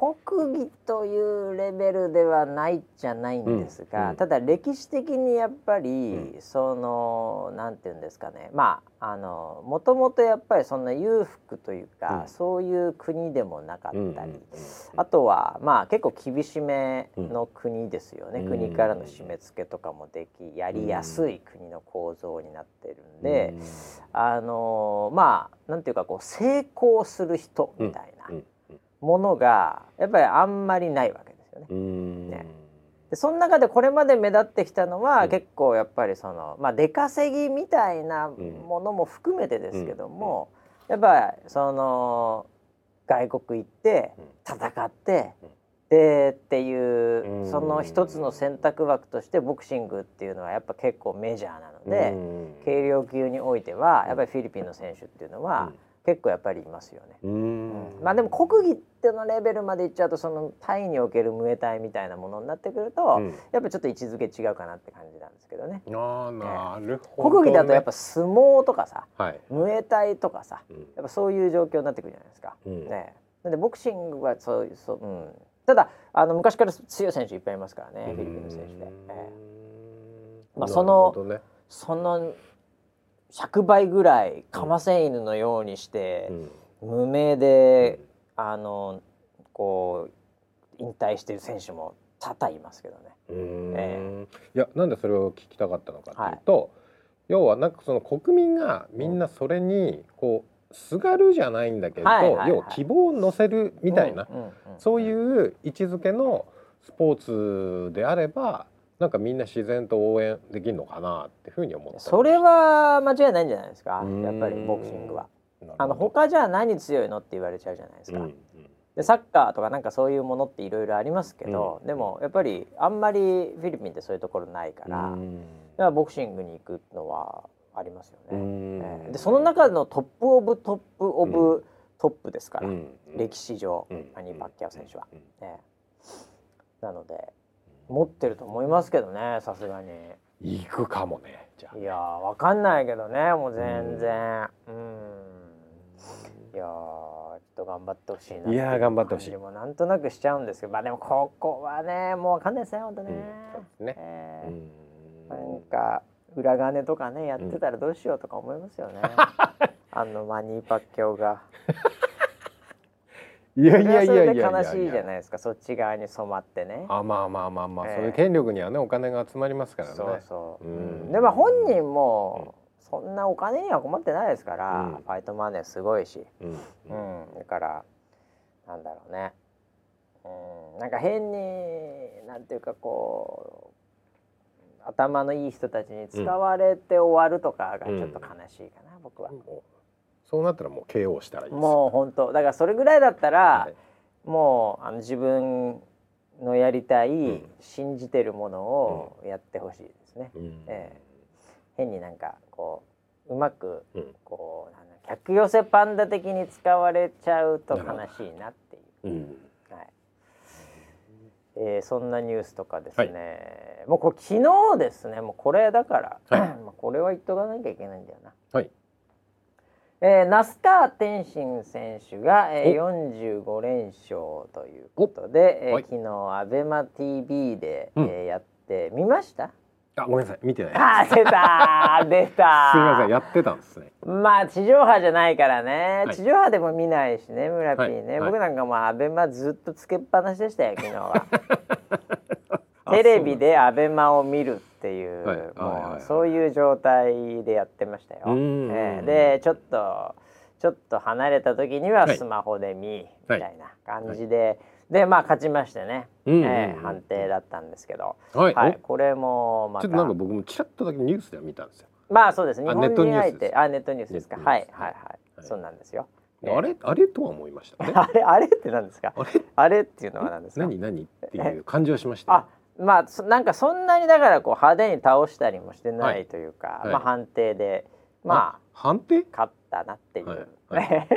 国技というレベルではないじゃないんですが、うん、ただ歴史的にやっぱり、うん、そのなんていうんですかね。まああのもともとやっぱりそんな裕福というか、うん、そういう国でもなかったり、あとはまあ結構厳しめの国ですよね、国からの締め付けとかもできやりやすい国の構造になってるんで、あのまあなんていうかこう成功する人みたいな。ものがやっぱりあんまりないわけですよね。ね。でその中でこれまで目立ってきたのは、うん、結構やっぱりそのまあ出稼ぎみたいなものも含めてですけども、うん、やっぱりその外国行って戦って、でっていうその一つの選択枠としてボクシングっていうのはやっぱ結構メジャーなので、軽量級においてはやっぱりフィリピンの選手っていうのは、結構やっぱりいますよね。うん、まあでも国技ってのレベルまでいっちゃうとそのタイにおけるムエタイみたいなものになってくると、うん、やっぱちょっと位置づけ違うかなって感じなんですけどね。あなるほど、ね、国技だとやっぱ相撲とかさ、はい、ムエタイとかさ、うん、やっぱそういう状況になってくるじゃないですか。ね、なんでボクシングはそういうそう、うん、ただあの昔から強い選手いっぱいいますからねフィリピンの選手で。えー、まあその、ね、その100倍ぐらいかませ犬のようにして、無名で、あのこう引退してる選手も多々いますけどね。えー、いやなんでそれを聞きたかったのかというと、はい、要はなんかその国民がみんなそれにこうすがるじゃないんだけど、要は希望を乗せるみたいな、そういう位置づけのスポーツであればなんかみんな自然と応援できるのかなっていうふうに思って。それは間違いないんじゃないですか？やっぱりボクシングは。あの他じゃあ何強いのって言われちゃうじゃないですか。うんうん、でサッカーとかなんかそういうものっていろいろありますけど、うん、でもやっぱりあんまりフィリピンってそういうところないから、うん、ボクシングに行くのはありますよね。えー、でその中の top of top of top ですから、歴史上、マニー・パッキャオ選手は。ね、なので持ってると思いますけどねさすがに。行くかもねじゃいやわかんないけどねもう全然。うん。いやちょっと頑張ってほしいないや頑張ってほしい。もなんとなくしちゃうんですけどまあでもここはねもうわかんないですね。本当ね、うん、ね、えー、なんか裏金とかねやってたらどうしようとか思いますよね、あのマニーパッキョがいやいやいやいや悲しいじゃないですか。そっち側に染まってね。あまあまあまあまあ、えー、そういう権力にはねお金が集まりますからね。そうそう、うん、でも本人も、そんなお金には困ってないですから、うん、ファイトマネーすごいし、うん、うん、だからなんだろうね、うん、なんか変になんていうかこう頭のいい人たちに使われて終わるとかがちょっと悲しいかな、僕は。そうなったらもう KO したらいいもう本当。だからそれぐらいだったら、はい、もうあの自分のやりたい、うん、信じてるものをやってほしいですね。うん、えー、変になんかこううまくこう、うん、キ客寄せパンダ的に使われちゃうと悲しいなっていう、うん。はい。えー、そんなニュースとかですね、はい、もうこれ昨日ですね。もうこれだから、はい、これは言っとかなきゃいけないんだよな。はいえー、那須川天心選手が、えー、45連勝ということで、えー、昨日アベマ t v で、うん、えー、やって見ました？あごめんなさい見てない。あ出た 出たすみませんやってたんですね。まあ地上波じゃないからね、はい、地上波でも見ないしね村 P ね、はい、僕なんかもうアベマずっとつけっぱなしでしたよ昨日は テレビでアベマを見るっていう、はい、もうそういう状態でやってましたよ、えー、でちょっとちょっと離れた時にはスマホで見、みたいな感じで、でまあ勝ちましてね、うえ判定だったんですけど、はい、はい、これもまた。ちょっとなんか僕もちらっとだけニュースでは見たんですよ。まあそうです。日本人相手あネットニュースですか？はいはいはい、はい、そうなんですよ。あれあれとは思いましたね。あれあれって何ですか？あれ？あれっていうのは何ですか？何何っていう感じはしました。あまあなんかそんなにだからこう派手に倒したりもしてないというか、はい。はい、まあ判定でまあ判定？勝ったなっていう。はい。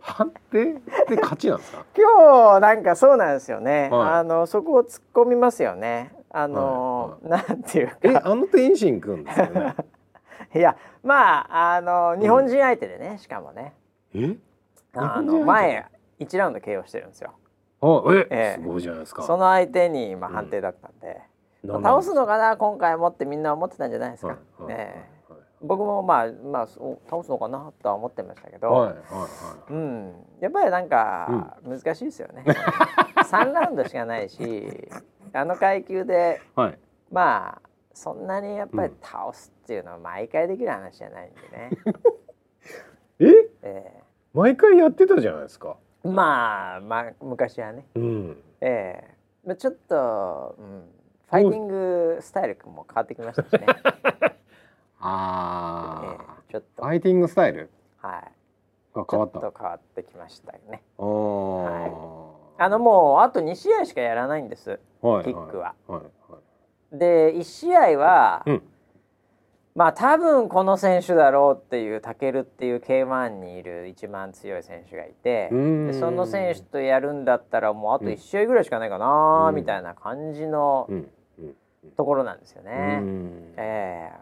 判定で勝ちなんですか？今日なんかそうなんですよね、はい、あのそこを突っ込みますよね。あの、なんていうか。えあの天心くんですよね？いやまああの日本人相手でね、うん、しかもね。え？あの前1ラウンド KO してるんですよ。あええすごいじゃないですか。その相手に、まあ、判定だったんで、うん、倒すのかな今回もってみんな思ってたんじゃないですか、はいはい、ね僕もまあまあ倒すのかなとは思ってましたけど、はいはいはい、うん、やっぱりなんか難しいですよね。うん、3ラウンドしかないし あの階級で、はい、まあそんなにやっぱり倒すっていうのは毎回できる話じゃないんでね。え？えー、毎回やってたじゃないですか。まあまあ昔はね。うん、ええ。ー、まあ、ちょっと、うん、ファイティングスタイルも変わってきましたしね。ああ、えー、ちょっと。ファイティングスタイル？はい。が変わった。ちょっと変わってきましたよね。はい、あのもうあと2試合しかやらないんです、はい、キックは、はいはい、で1試合は、うん、まあ多分この選手だろうっていうタケルっていう K1 にいる一番強い選手がいてでその選手とやるんだったらもうあと1試合ぐらいしかないかな、うん、みたいな感じのところなんですよね。え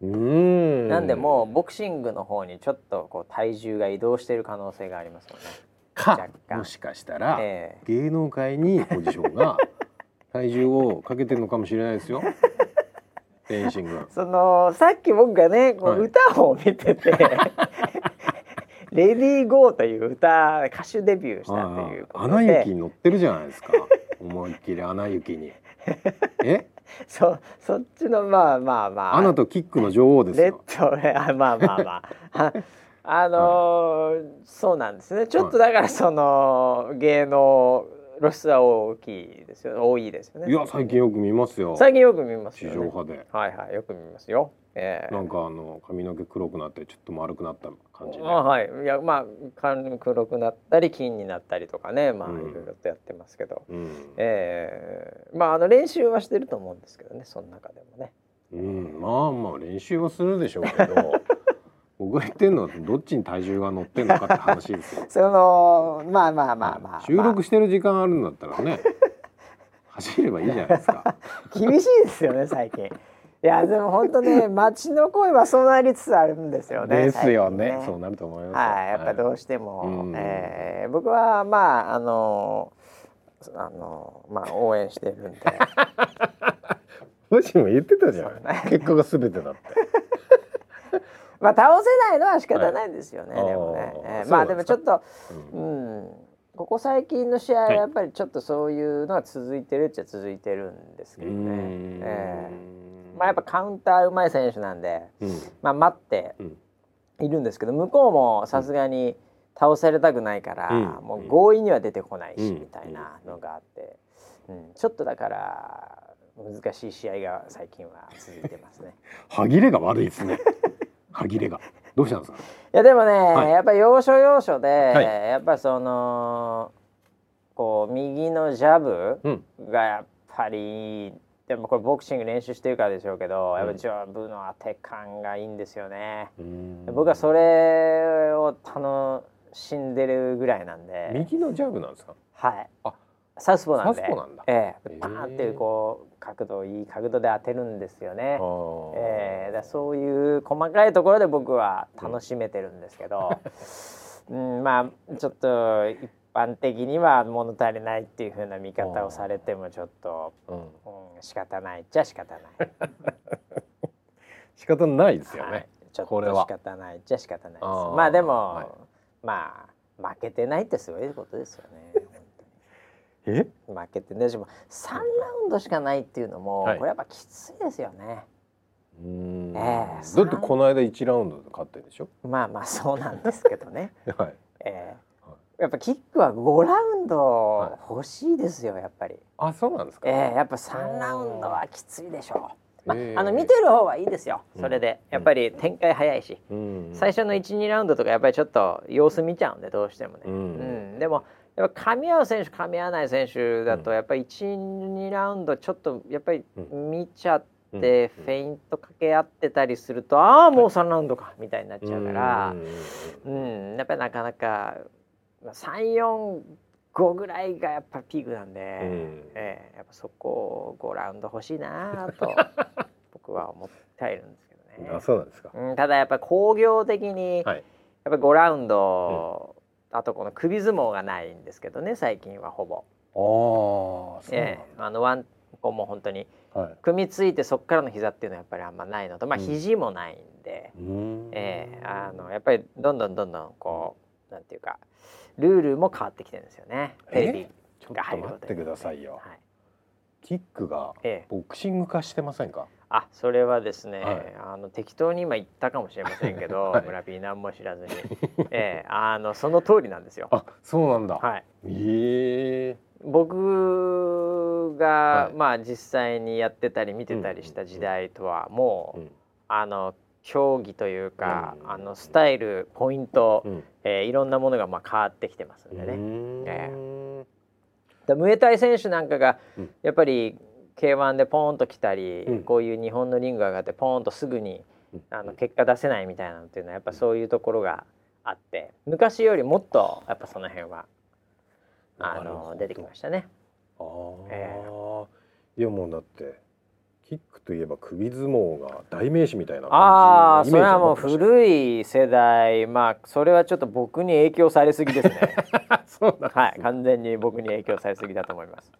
え。ーうん。なんでもうボクシングの方にちょっとこう体重が移動している可能性がありますよね。か。もしかしたら、えー、芸能界にポジションが 体重をかけてるのかもしれないですよ。フェンシング そのさっき僕がねこう歌を見てて、はい、レディーゴーという歌歌手デビューしたということで。アナ雪に乗ってるじゃないですか。思いっきりアナ雪に。え？そそっちのまあまあまあアナとキックの女王ですレッドねあまあまあまあ あのーはい、そうなんですねちょっとだからその、芸能露出は大きいですよ多いですよね。いや最近よく見ますよ。最近よく見ます、ね、地上波で。はいはいよく見ますよ。えー、なんかあの髪の毛黒くなってちょっと丸くなった感じで、あはい。いやまあ髪黒くなったり金になったりとかね。まあ、いろいろとやってますけど、うん、えー、まああの練習はしてると思うんですけどね。その中でもね。うん、まあまあ練習はするでしょうけど 僕が言ってるのはどっちに体重が乗ってんのかって話ですよ。そのまあまあまあまあ、収録してる時間あるんだったらね 走ればいいじゃないですか。厳しいですよね最近。いやでも本当ね 街の声はそうなりつつあるんですよね。ですよね、ね、そうなると思います。はい、やっぱどうしても、はい、えー、僕はまああのあのまあ応援してるんで。もしも言ってたじゃん。結果がすべてだって。まあ倒せないのは仕方ないんですよね。はい、でもね、えー、まあでもちょっと、うん、うん。ここ最近の試合はやっぱりちょっとそういうのは続いてるっちゃ続いてるんですけどね。えー、まあやっぱカウンターうまい選手なんで、うん、まあ待っているんですけど向こうもさすがに倒されたくないから、うん、もう強引には出てこないし、みたいなのがあって、うん、ちょっとだから難しい試合が最近は続いてますね。歯切れが悪いですね。歯切れが。どうしたんですか？いやでもね、はい、やっぱり要所要所で、はい、やっぱそのこう右のジャブがやっぱりでもこれボクシング練習してるからでしょうけど、うん、やっぱ上部の当て感がいいんですよね。僕はそれを楽しんでるぐらいなんで。右のジャブなんですか？はい。あ、サウスポーなんで。サウスポーなんだ。ええー、パーンってこう角度いい角度で当てるんですよね。ええー、だそういう細かいところで僕は楽しめてるんですけど、うん、うん、まあちょっと一般的には物足りないっていうふうな見方をされてもちょっと、うん、うん、仕方ないっちゃ仕方ない。仕方ないですよね。はい、ちょっと仕方ないっちゃ仕方ないです。まあでも、はい、まあ負けてないってすごいことですよね。え？負けてね。でも3ラウンドしかないっていうのも、はい、これやっぱきついですよね。うん。えー、だってこの間1ラウンドで勝ってるでしょ？まあまあそうなんですけどね、はい。えー、やっぱキックは5ラウンド欲しいですよやっぱり。あそうなんですか、えー、やっぱ3ラウンドはきついでしょう。まあ、あの見てる方はいいですよそれで、やっぱり展開早いし、うん、最初の12ラウンドとかやっぱりちょっと様子見ちゃうんでどうしてもね、うん、うん、でもやっぱ噛み合う選手噛み合わない選手だとやっぱり12ラウンドちょっとやっぱり見ちゃって、フェイントかけ合ってたりすると、ああもう3ラウンドかみたいになっちゃうから、うん。やっぱりなかなか345ぐらいがやっぱピークなんで、えー、やっぱそこを5ラウンド欲しいなと 僕は思っているんですけどね。あそうなんですか、うん、ただやっぱ工業的に、やっぱ5ラウンド、あとこの首相撲がないんですけどね最近はほぼ。ああ、ええ。あのワンコも本当に組みついてそこからの膝っていうのはやっぱりあんまないのと、まあ肘もないんで、うん、ええ。あのやっぱりどんどんどんどんこうなんていうかルールも変わってきてるんですよね。テレビが入ると、ね、待ってくださいよ。はい、キックがボクシング化してませんか？あそれはですね、はい、あの適当に今言ったかもしれませんけど、はい、村 P 何も知らずに、えー、あのその通りなんですよ。あそうなんだ。はい。え。ー、僕が、はい、まあ実際にやってたり見てたりした時代とはもう、うん、あの競技というか、うん、あのスタイルポイント、うん、えー、いろんなものがまあ変わってきてますん。でね。えー、ムエタイ選手なんかがやっぱり K1 でポーンと来たり、うん、こういう日本のリング上がってポーンとすぐにあの結果出せないみたいなのっていうのはやっぱそういうところがあって昔よりもっとやっぱその辺はあの出てきましたね。あえー、いやもうだってキックといえば首相撲が代名詞みたいなああそれはもう古い世代。まあそれはちょっと僕に影響されすぎですね。そうなんはい完全に僕に影響されすぎだと思います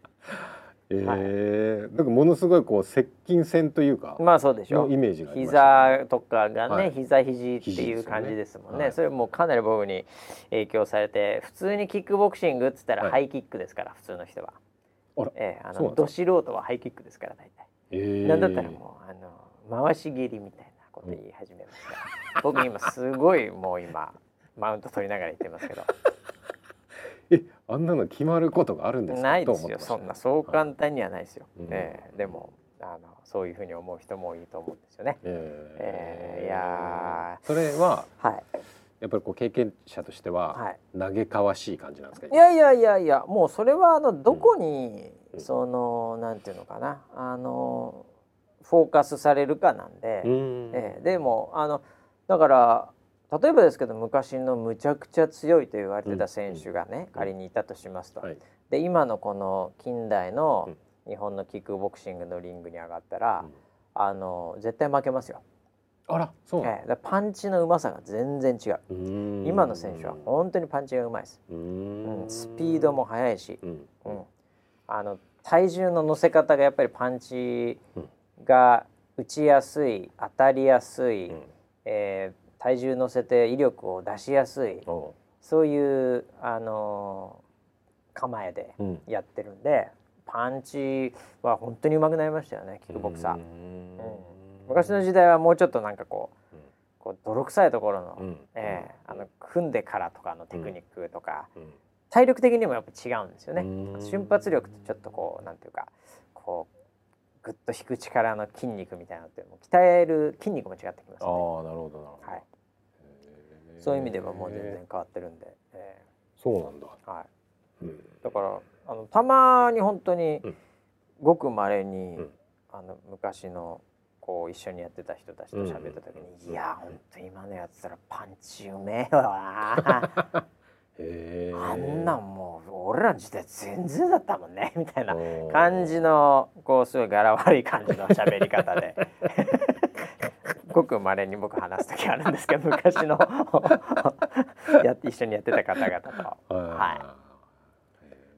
ええー、だからものすごいこう接近戦というかまあそうでしょう。イメージが、ね、膝とかがね、はい、膝肘っていう感じですもんね、ね。はい、それもかなり僕に影響されて普通にキックボクシングっつったらハイキックですから、はい、普通の人は。あえー、あのど素人はハイキックですから大体、えー、なんだったらもうあの回し蹴りみたいなこと言い始めました、僕今すごいもう今マウント取りながら言ってますけど。えあんなの決まることがあるんですか？ないですよ。そんなそう簡単にはないですよ、はい、えー、でもあのそういうふうに思う人もいいと思うんですよね。えー、えー、いやそれは、はい、やっぱりこう経験者としては、嘆かわしい感じなんですか？いやいやいやいやもうそれはあのどこに、うん、そのなんていうのかな？あのフォーカスされるかなんで、うん、えー、でもあのだから例えばですけど昔のむちゃくちゃ強いと言われてた選手がね、うん、仮にいたとしますと、はい、で今のこの近代の日本のキックボクシングのリングに上がったら、うん、あの絶対負けますよ。あらそう、えー、パンチのうまさが全然違う。今の選手は本当にパンチがうまいです。うん、スピードも速いし、うん、うん、あの体重の乗せ方がやっぱりパンチが打ちやすい当たりやすい、うん、えー体重乗せて威力を出しやすいそういうあの構えでやってるんで、うん、パンチは本当に上手くなりましたよねキックボクサー。うん、昔の時代はもうちょっとなんかこうこう泥臭いところの,、うん、えー、あの組んでからとかのテクニックとか、体力的にもやっぱ違うんですよね。瞬発力とちょっとこうなんていうかこうぐっと引く力の筋肉みたいなのっても鍛える筋肉も違ってきます、ね、ああなるほど。はい。そういう意味ではもう全然変わってるんで、えー、そうなんだ、はい、うん、だからあのたまに本当に、ごくまれに、うん、あの昔のこう一緒にやってた人たちと喋った時に「うん、いや本当今のやつらパンチうめえわ あんなんもう俺らの時代全然だったもんねみたいな感じのこうすごい柄悪い感じの喋り方で ごく稀に僕話す時あるんですけど 昔の や一緒にやってた方々と。はい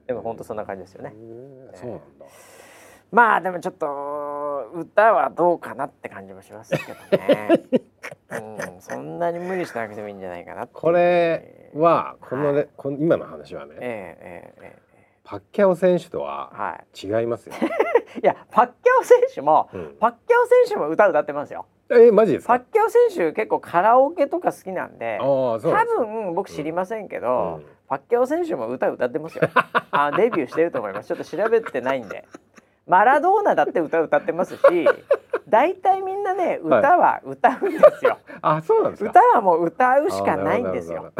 でも本当そんな感じですよね。そうなんだ。まあでもちょっと歌はどうかなって感じもしますけどね。うん、そんなに無理しなくてもいいんじゃないかなこれはこの、はい、この今の話はね、ええええパッキャオ選手とは違いますよ。はい、いやパッキャオ選手も、うん、パッキャオ選手も歌歌ってますよ。えマジですパッキャオ選手結構カラオケとか好きなんで多分僕知りませんけど、うんうん、パッキャオ選手も歌歌ってますよ。あデビューしてると思います。ちょっと調べてないんで。マラドーナだって歌歌ってますし大体みんなね歌は歌うんですよ。あそうなんです歌はもう歌うしかないんですよ。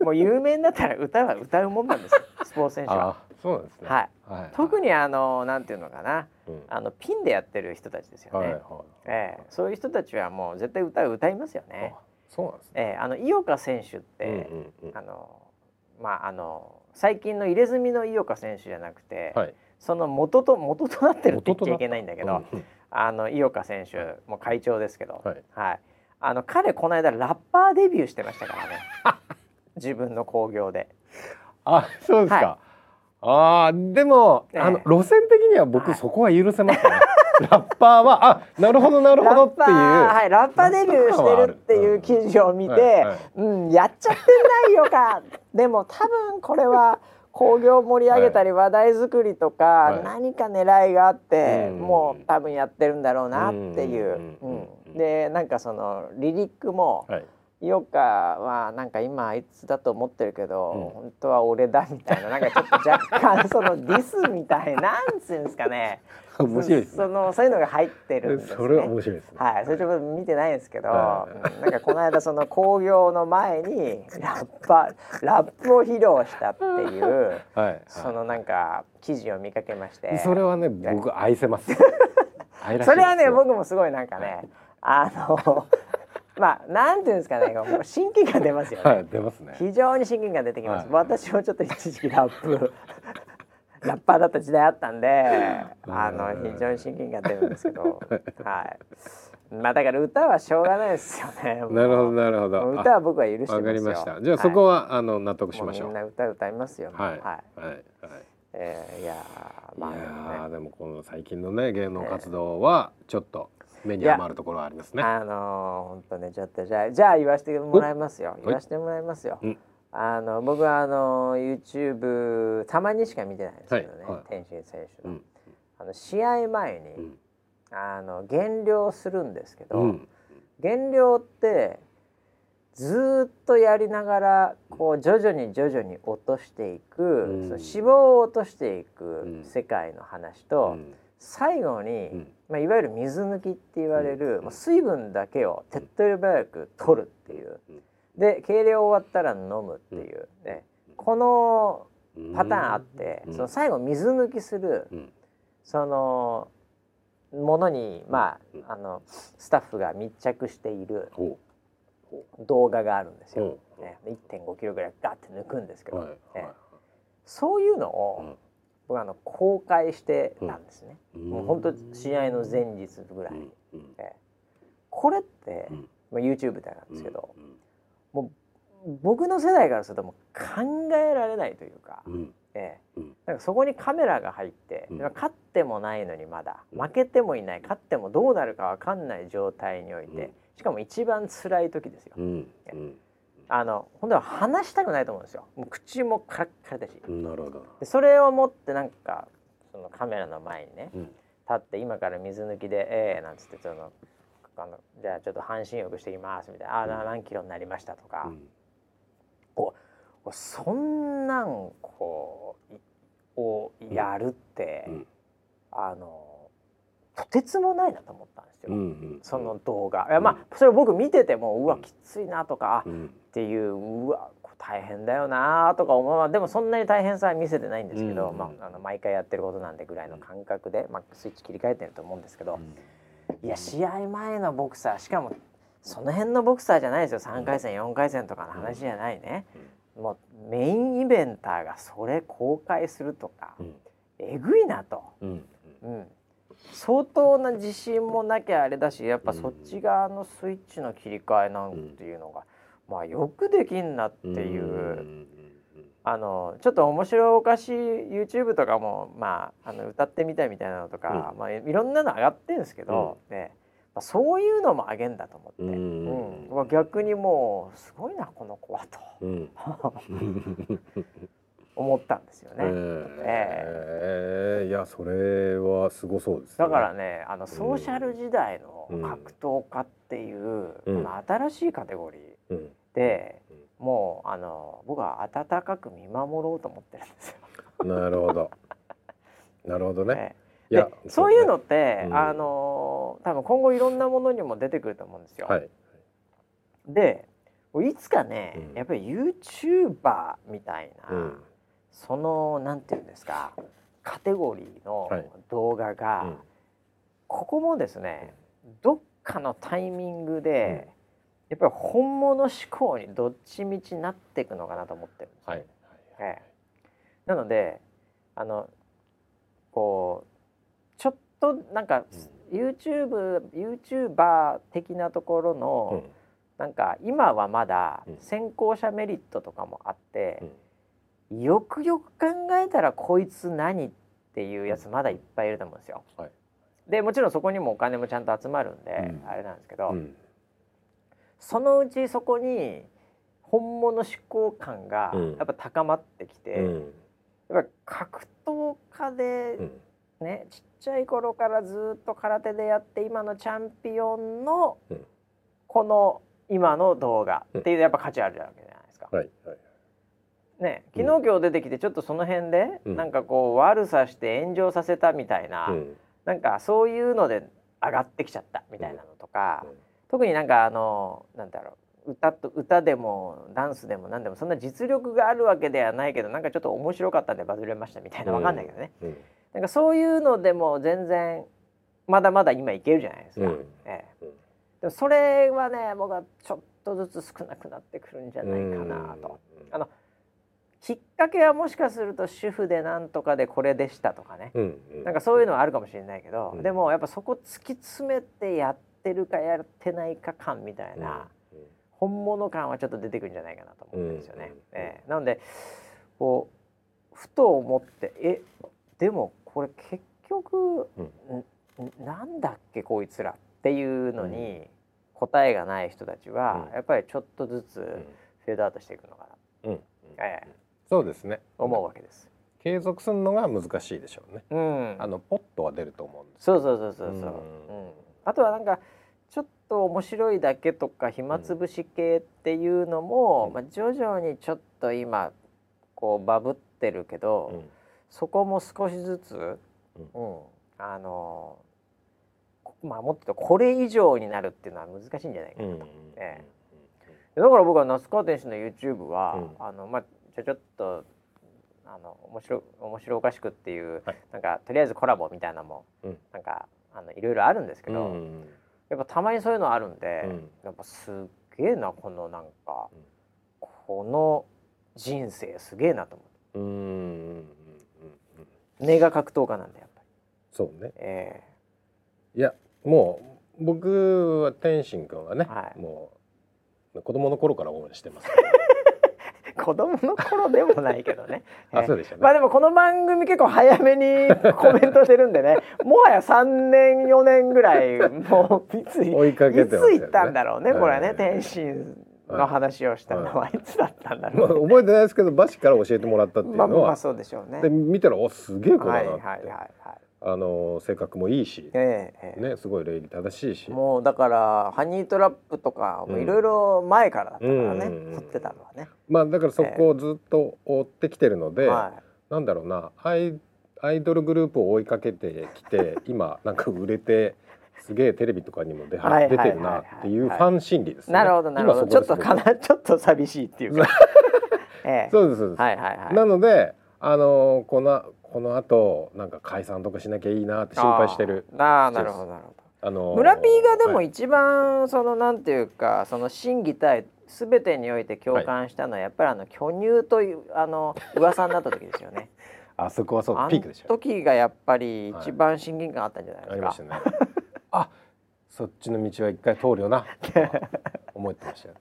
もう有名になったら歌は歌うもんなんですよスポーツ選手は。そうなんですね。はい。はい、特にあのなんていうのかな、うん、あのピンでやってる人たちですよね。えー、そういう人たちはもう絶対歌歌いますよね。そうなんですね。えー、あの井岡選手って、あのまああの最近の入れ墨の井岡選手じゃなくて。はい。その元と元となってるって言っちゃいけないんだけど、うん、あの井岡選手も会長ですけど、はい、はい、あの彼この間ラッパーデビューしてましたからね。自分の興行で。あそうですか、はいあでも、あの路線的には僕そこは許せますね。ラッパーはあなるほどなるほどっていう。はいラッパーデビューしてるっていう記事を見て、うん、うん、やっちゃってないよか。でも多分これは興行盛り上げたり話題作りとか、何か狙いがあって、もう多分やってるんだろうなっていう。でなんかそのリリックも、井岡はなんか今あいつだと思ってるけど、うん、本当は俺だみたいななんかちょっと若干そのディスみたいな んつうんですかね。面白いです、ね、そのそういうのが入ってるんです、ね、それは面白いですね。はいそれちょっと見てないんですけど、はい、なんかこの間その興行の前にラッパラップを披露したっていう、はい、そのなんか記事を見かけまして。それはね僕愛せます。それはね僕もすごいなんかねあのまあなんていうんですかねもう親近感出ますよね、はい、出ますね。非常に親近感出てきます、はい、私もちょっと一時期ラップ ラッパーだった時代あったんであの非常に親近感出るんですけど。はい。まあだから歌はしょうがないですよね。なるほどなるほど。歌は僕は許してますよ。わかりました。じゃあそこは、はい、あの納得しましょう。みんな歌歌いますよはい。はい。はい。えー、いやまあ、ね、でもこの最近のね芸能活動はちょっと、えー目に余るところはありますね。あの本、当ねちょっとじゃあじゃあ言わせてもらいますよ。言わせてもらいますよ。あの僕はあの YouTube たまにしか見てないですけどね、はい、天心選手の、うん、あの試合前に、うん、あの減量するんですけど、うん、減量ってずっとやりながらこう徐々に徐々に落としていく、その脂肪を落としていく世界の話と、最後に、まあ、いわゆる水抜きって言われる、まあ、水分だけを手っ取り早く取るっていう、で計量終わったら飲むっていう、ね、このパターンあって、その最後水抜きする、そのものに、まあ、あのスタッフが密着している動画があるんですよ。ね、1.5キロぐらいガッて抜くんですけど、ね、そういうのを、僕あの公開してたんですね、うん、もう本当試合の前日ぐらいに、うん、えこれって、まあ、YouTube でなんですけど、もう僕の世代からするともう考えられないというか、ええ、なんかそこにカメラが入って、勝ってもないのにまだ負けてもいない勝ってもどうなるか分かんない状態において、しかも一番辛い時ですよ。あの本当は話したくないと思うんですよ。もう口もカラッカラだし。なるほど。でそれを持ってなんかそのカメラの前にね、うん、立って今から水抜きで「ええー」なんつってそのあのじゃあちょっと半身浴してきますみたいな「ああ何キロになりました」とか、うん、おそんなんこうをやるって、うん、あのとてつもないなと思ったんですよ、うんうん、その動画。いやまあそれ僕見ててもうわきついなとか、うん、っていううわ大変だよなとか思う。でもそんなに大変さは見せてないんですけど、うん、まあ、あの毎回やってることなんでぐらいの感覚で、まあ、スイッチ切り替えてると思うんですけど、いや試合前のボクサーしかもその辺のボクサーじゃないですよ。3回戦4回戦とかの話じゃないね、もうメインイベンターがそれ公開するとか、えぐいなと。うん相当な自信もなきゃあれだしやっぱそっち側のスイッチの切り替えなんていうのが、まあよくできんなっていう。あのちょっと面白おかしい YouTube とかも、まあ、あの歌ってみたいみたいなのとか、うん、まあ、いろんなの上がってるんですけど、うん、ね。まあ、そういうのも上げんだと思って、うん、うん、逆にもうすごいなこの子はと、うん、思ったんですよね。えー、えー、いやそれはすごそうです、ね、だからねあのソーシャル時代の格闘家っていう、うん、新しいカテゴリーで、うん、もうあの僕は温かく見守ろうと思ってるんですよ。なるほど。なるほどね。いやそういうのって、うん、あの多分今後いろんなものにも出てくると思うんですよ。はい、でいつかね、やっぱり YouTuber みたいな。そのなんていうんですかカテゴリーの動画が、はいうん、ここもですねどっかのタイミングで、やっぱり本物志向にどっちみちなっていくのかなと思ってるんです、はい。はい。ええ、なのであのこうちょっとなんか、うん、YouTube YouTuber 的なところの、うん、なんか今はまだ先行者メリットとかもあって、うんよくよく考えたらこいつ何っていうやつまだいっぱいいると思うんですよ。はい、でもちろんそこにもお金もちゃんと集まるんで、うん、あれなんですけど、うん、そのうちそこに本物志向感がやっぱ高まってきて、うん、やっぱ格闘家でね、ちっちゃい頃からずっと空手でやって今のチャンピオンのこの今の動画っていうやっぱ価値あるわけじゃないですか。はいはいね、昨日今日出てきてちょっとその辺で、うん、なんかこう悪さして炎上させたみたいな、うん、なんかそういうので上がってきちゃったみたいなのとか、うん、特になんかあのなんだろう歌と歌でもダンスでも何でもそんな実力があるわけではないけどなんかちょっと面白かったんでバズれましたみたいなわかんないけどね、うん、なんかそういうのでも全然まだまだ今いけるじゃないですか。ええ、でもそれはね僕はちょっとずつ少なくなってくるんじゃないかなと。あのきっかけはもしかすると主婦でなんとかでこれでしたとかね、うんうん、なんかそういうのはあるかもしれないけど、うん、でもやっぱそこ突き詰めてやってるかやってないか感みたいな、うんうん、本物感はちょっと出てくるんじゃないかなと思ってるんですよね。うんうん、えー、なのでこうふと思ってえでもこれ結局、うん、なんだっけこいつらっていうのに答えがない人たちは、やっぱりちょっとずつフェードアウトしていくのかな。うん。えーそうですね。思うわけです。継続するのが難しいでしょうね。うん、あのポットは出ると思うんです。そうそうそうそうそう。うん、うん、あとはなんかちょっと面白いだけとか暇つぶし系っていうのも、うん、まあ徐々にちょっと今こうバブってるけど、うん、そこも少しずつ、うん。あのまあもっとこれ以上になるっていうのは難しいんじゃないかなと。ええ、だから僕は那須川天心の YouTube は、あのまあちょちょっとあの面白面白おかしくっていう、はい、なんかとりあえずコラボみたいなのも、うん、なんかあのいろいろあるんですけど、うん、やっぱたまにそういうのあるんで、うん、やっぱすっげえなこのなんか、この人生すげえなと思って。うん根が格闘家なんでやっぱり。そうね。えー、いやもう僕は天心君はね、はい、もう子供の頃から応援してます、子供の頃でもないけどね。あ、そうでしね。まあでもこの番組結構早めにコメントしてるんでね、もはや三年四年ぐらいもういつ追いかけて、ね、いつ行ったんだろうね、これね、天心の話をしたのはいつだったんだろう、ね、まあ、覚えてないですけどバシから教えてもらったっていうのは、まあ、まあそうでしょうね。で見たらおすげえ子だなって。はいはいはいはい。あの性格もいいし、えー、ねすごい礼儀正しいしもうだからハニートラップとかいろいろ前からだったからね、うん、撮ってたのはねまあだからそこをずっと追ってきてるので、えーはい、なんだろうな相アイドルグループを追いかけてきて 今なんか売れてすげえテレビとかにも出,、は出てるなっていうファン心理ですね。なるほどなるほど。ちょっとかな ちょっと寂しいっていうか。ええ、そうですそうです。はいはいはい。なのであのこのこの後なんか解散とかしなきゃいいなって心配してる。ああなるほどなるほど。あのー、村 P がでも一番、はい、そのなんていうかその審議対すべてにおいて共感したのは、やっぱりあの巨乳というあの噂になった時ですよね。あそこはそうピークでした。時がやっぱり一番審議感あったんじゃないですか。ありましたね。あそっちの道は一回通るよな。思ってましたよ。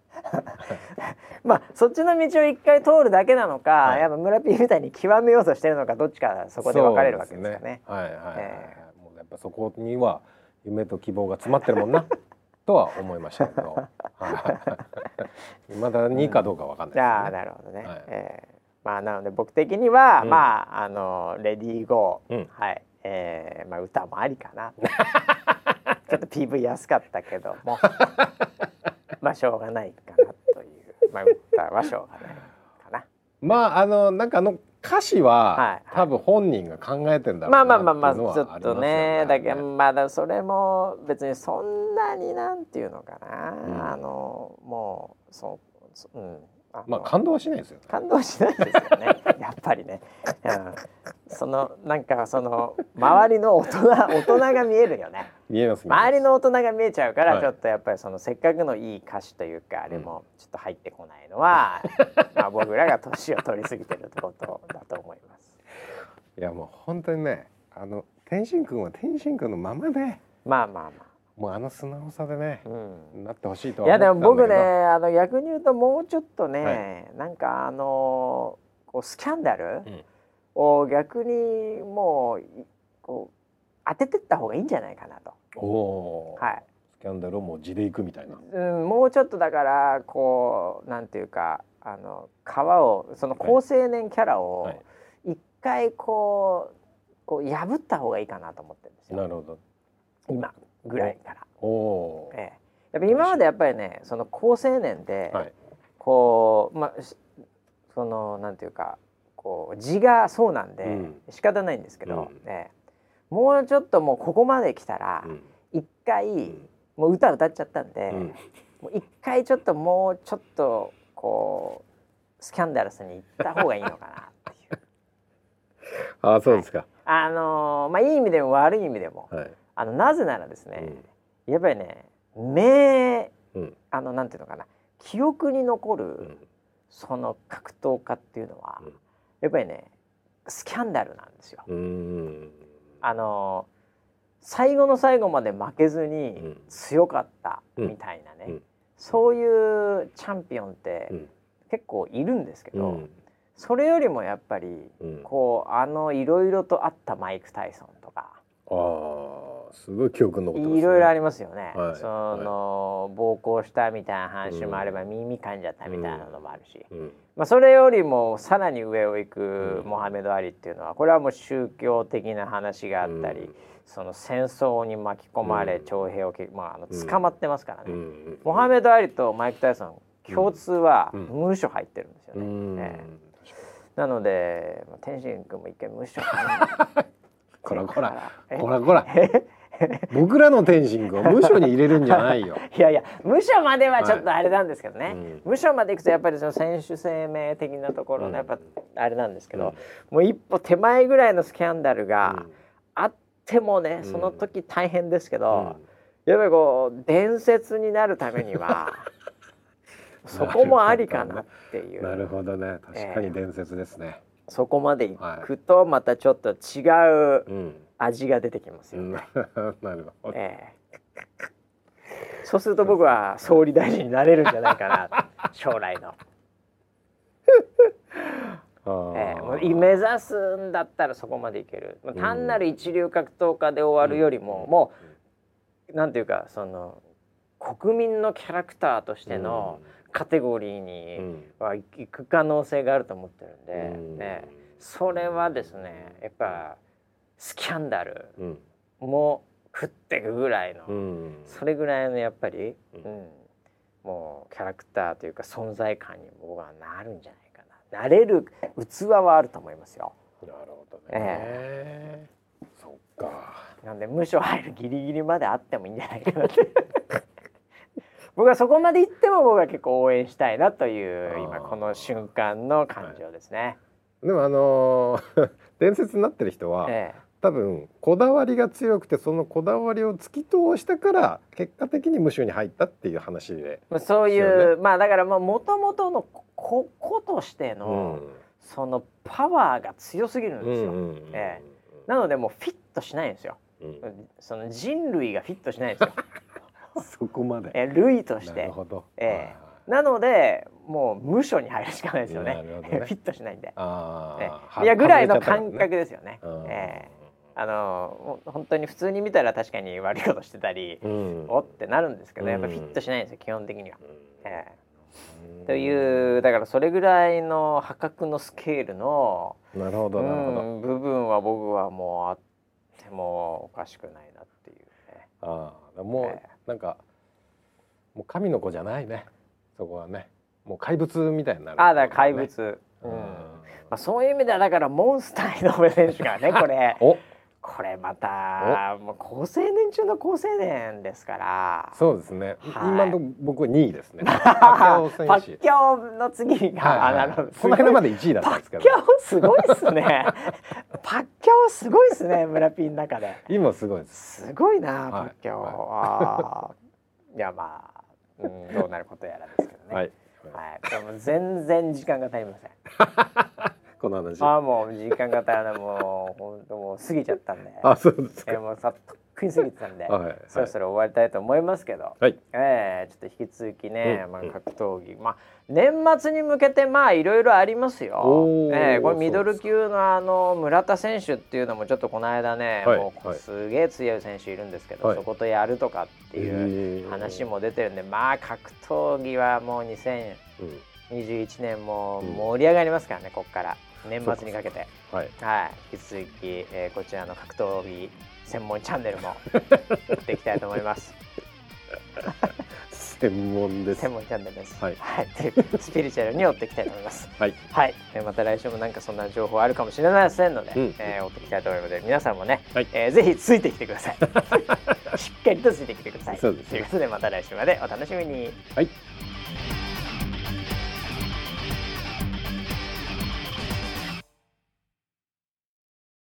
まあそっちの道を一回通るだけなのか、はい、やっぱ村ピーみたいに極めようとしてるのかどっちかそこで分かれるわけですよね。ね。はいはい、えー、もうやっぱそこには夢と希望が詰まってるもんなとは思いましたけど、い。まだにかどうか分かんないです、ね、ああなるほどね。はい、えーまあなので僕的には、うん、まああのレディーゴー、うん、はい。えー、まあ歌もありかな ちょっと PV 安かったけども まあしょうがないかなという。まあ歌はしょうがないかな。まああのなんかあの歌詞は、はいはい、多分本人が考えてんだろうまあまあまあまあちょっとねだけどまだそれも別にそんなになんていうのかな、うん、あのもうそう、うんまあ感動はしないですよ、感動しないですよねやっぱりね、うん、そのなんかその周りの大人大人が見えるよね見えます周りの大人が見えちゃうから、ちょっとやっぱりそのせっかくのいい歌詞というかあれもちょっと入ってこないのは、うん、まあ僕らが年を取り過ぎてるってことだと思います。いやもう本当にねあの天心君は天心君のままでまあまあまあ。もうあの素直さでね、うん、なってほしいといやでも僕ねあの逆に言うともうちょっとね、はい、なんかあのこうスキャンダルを逆にもうこう当ててった方がいいんじゃないかなと。おはい、スキャンダルをもう地でいくみたいな。うん、もうちょっとだからこうなんていうかあの皮をその高青年キャラを一回こうこう破った方がいいかなと思ってるんですよ。なるほど。今。ぐらいから。おええ、やっぱ今までやっぱりねその高青年で、はい、こうまあそのなんていうかこう字がそうなんで、うん、仕方ないんですけど、うん、ね、もうちょっともうここまで来たら一、うん、回、もう歌歌っちゃったんで、もう一回ちょっともうちょっとこうスキャンダルスに行った方がいいのかなっていう。あそうですか。はい、あのー、まあいい意味でも悪い意味でも。はいあのなぜならですね、うん、やっぱりね名、うん、あのなんていうのかな記憶に残る、うん、その格闘家っていうのは、やっぱりねスキャンダルなんですよ。あの最後の最後まで負けずに強かったみたいなね、そういうチャンピオンって結構いるんですけど、それよりもやっぱり、こうあのいろいろとあったマイク・タイソンとか。あすごい記憶残ってます、ね、いろいろありますよね、はい、その、はい、暴行したみたいな話もあれば、うん、耳噛んじゃったみたいなのもあるし、うん、まあ、それよりもさらに上を行くモハメド・アリっていうのはこれはもう宗教的な話があったり、うん、その戦争に巻き込まれ徴兵を、まあ、あの捕まってますからね、モハメド・アリとマイク・タイソン共通は無所入ってるんですよね。なので天心君も一回無所 こらこら。こらこら 僕らの天心君を無所に入れるんじゃないよ。いやいや無所まではちょっとあれなんですけどね、はい。うん、無所までいくとやっぱりその選手生命的なところのやっぱあれなんですけど、うん、もう一歩手前ぐらいのスキャンダルがあってもね、その時大変ですけど、やっぱりこう伝説になるためには そこもありかなっていう。なるほどね。確かに伝説ですね。えーそこまでいくとまたちょっと違う味が出てきますよ。ね。なるほど、えー、そうすると僕は総理大臣になれるんじゃないかな。将来の。えー、目指すんだったらそこまでいける、まあ、単なる一流格闘家で終わるよりも、うん、もうなんていうかその国民のキャラクターとしての、うん。カテゴリーには行く可能性があると思ってるんで、うん、ね、それはですねやっぱスキャンダルも食っていくぐらいの、うん、それぐらいのやっぱり、うん、もうキャラクターというか存在感に僕はなるんじゃないかな。なれる器はあると思いますよ。なるほどね、えー、そっか。なんで無所入るギリギリまであってもいいんじゃないかなって。僕はそこまで行っても僕は結構応援したいなという今この瞬間の感情ですね、はい、でもあのー、伝説になってる人は、ええ、多分こだわりが強くてそのこだわりを突き通したから結果的に無臭に入ったっていう話で、ね、そういうまあだからもともとのこことしての、うん、そのパワーが強すぎるんですよ、ええ、なのでもうフィットしないんですよ、うん、その人類がフィットしないんですよ。そこまで。え類として。なるほど。えー、なのでもう無所に入るしかないですよね。ね。フィットしないんで。あえー、いやぐらいの感覚ですよね。ねえーあの本当に普通に見たら確かに悪いことしてたり、うん、おってなるんですけど、やっぱフィットしないんですよ基本的には。うん、えー、というだからそれぐらいの破格のスケールのなるほどなるほど、部分は僕はもうあってもおかしくないなっていうね。ああもう、えーなんかもう神の子じゃないねそこはね。もう怪物みたいになる、ね、ああだ怪物、うん、まあ、そういう意味ではだからモンスター井上選手がねこれ これまたもう高青年中の高青年ですから。そうですね、はい、今の僕2位ですね。パッキャオの次が、はいはい、なるほど。この間まで1位だったんですけど。パッキャオすごいっすね。パッキャオすごいっすね村ピンの中で。今すごいです。すごいな、パッキャオ、はい、いやまあ、うん、どうなることやらですけどね。はい、はい、でも全然時間が足りませんこの話。あもう時間がたらもう本当もう過ぎちゃったんで。あそうですえもうさっとっくに過ぎてたんで、はい、そろそろ終わりたいと思いますけど、はい、えー、ちょっと引き続きね、うん、まあ、格闘技、まあ年末に向けてまあいろいろありますよ。えー、これミドル級のあの村田選手っていうのもちょっとこの間ね、はい、もうすげえ強い選手いるんですけど、はい、そことやるとかっていう話も出てるんで、まあ格闘技はもう2021年も盛り上がりますからね、ここから。年末にかけて、はい、はい、引き続き、えー、こちらの格闘技専門チャンネルもやっていきたいと思います。専門です。専門チャンネルです。はい。はい、スピリチュアルに追っていきたいと思います。はい。はい。また来週もなんかそんな情報あるかもしれませんので、うん、えー、追っていきたいと思いますので、皆さんもね、はい、えー、ぜひついてきてください。しっかりとついてきてください。そうです、ね、ということでまた来週までお楽しみに。はい。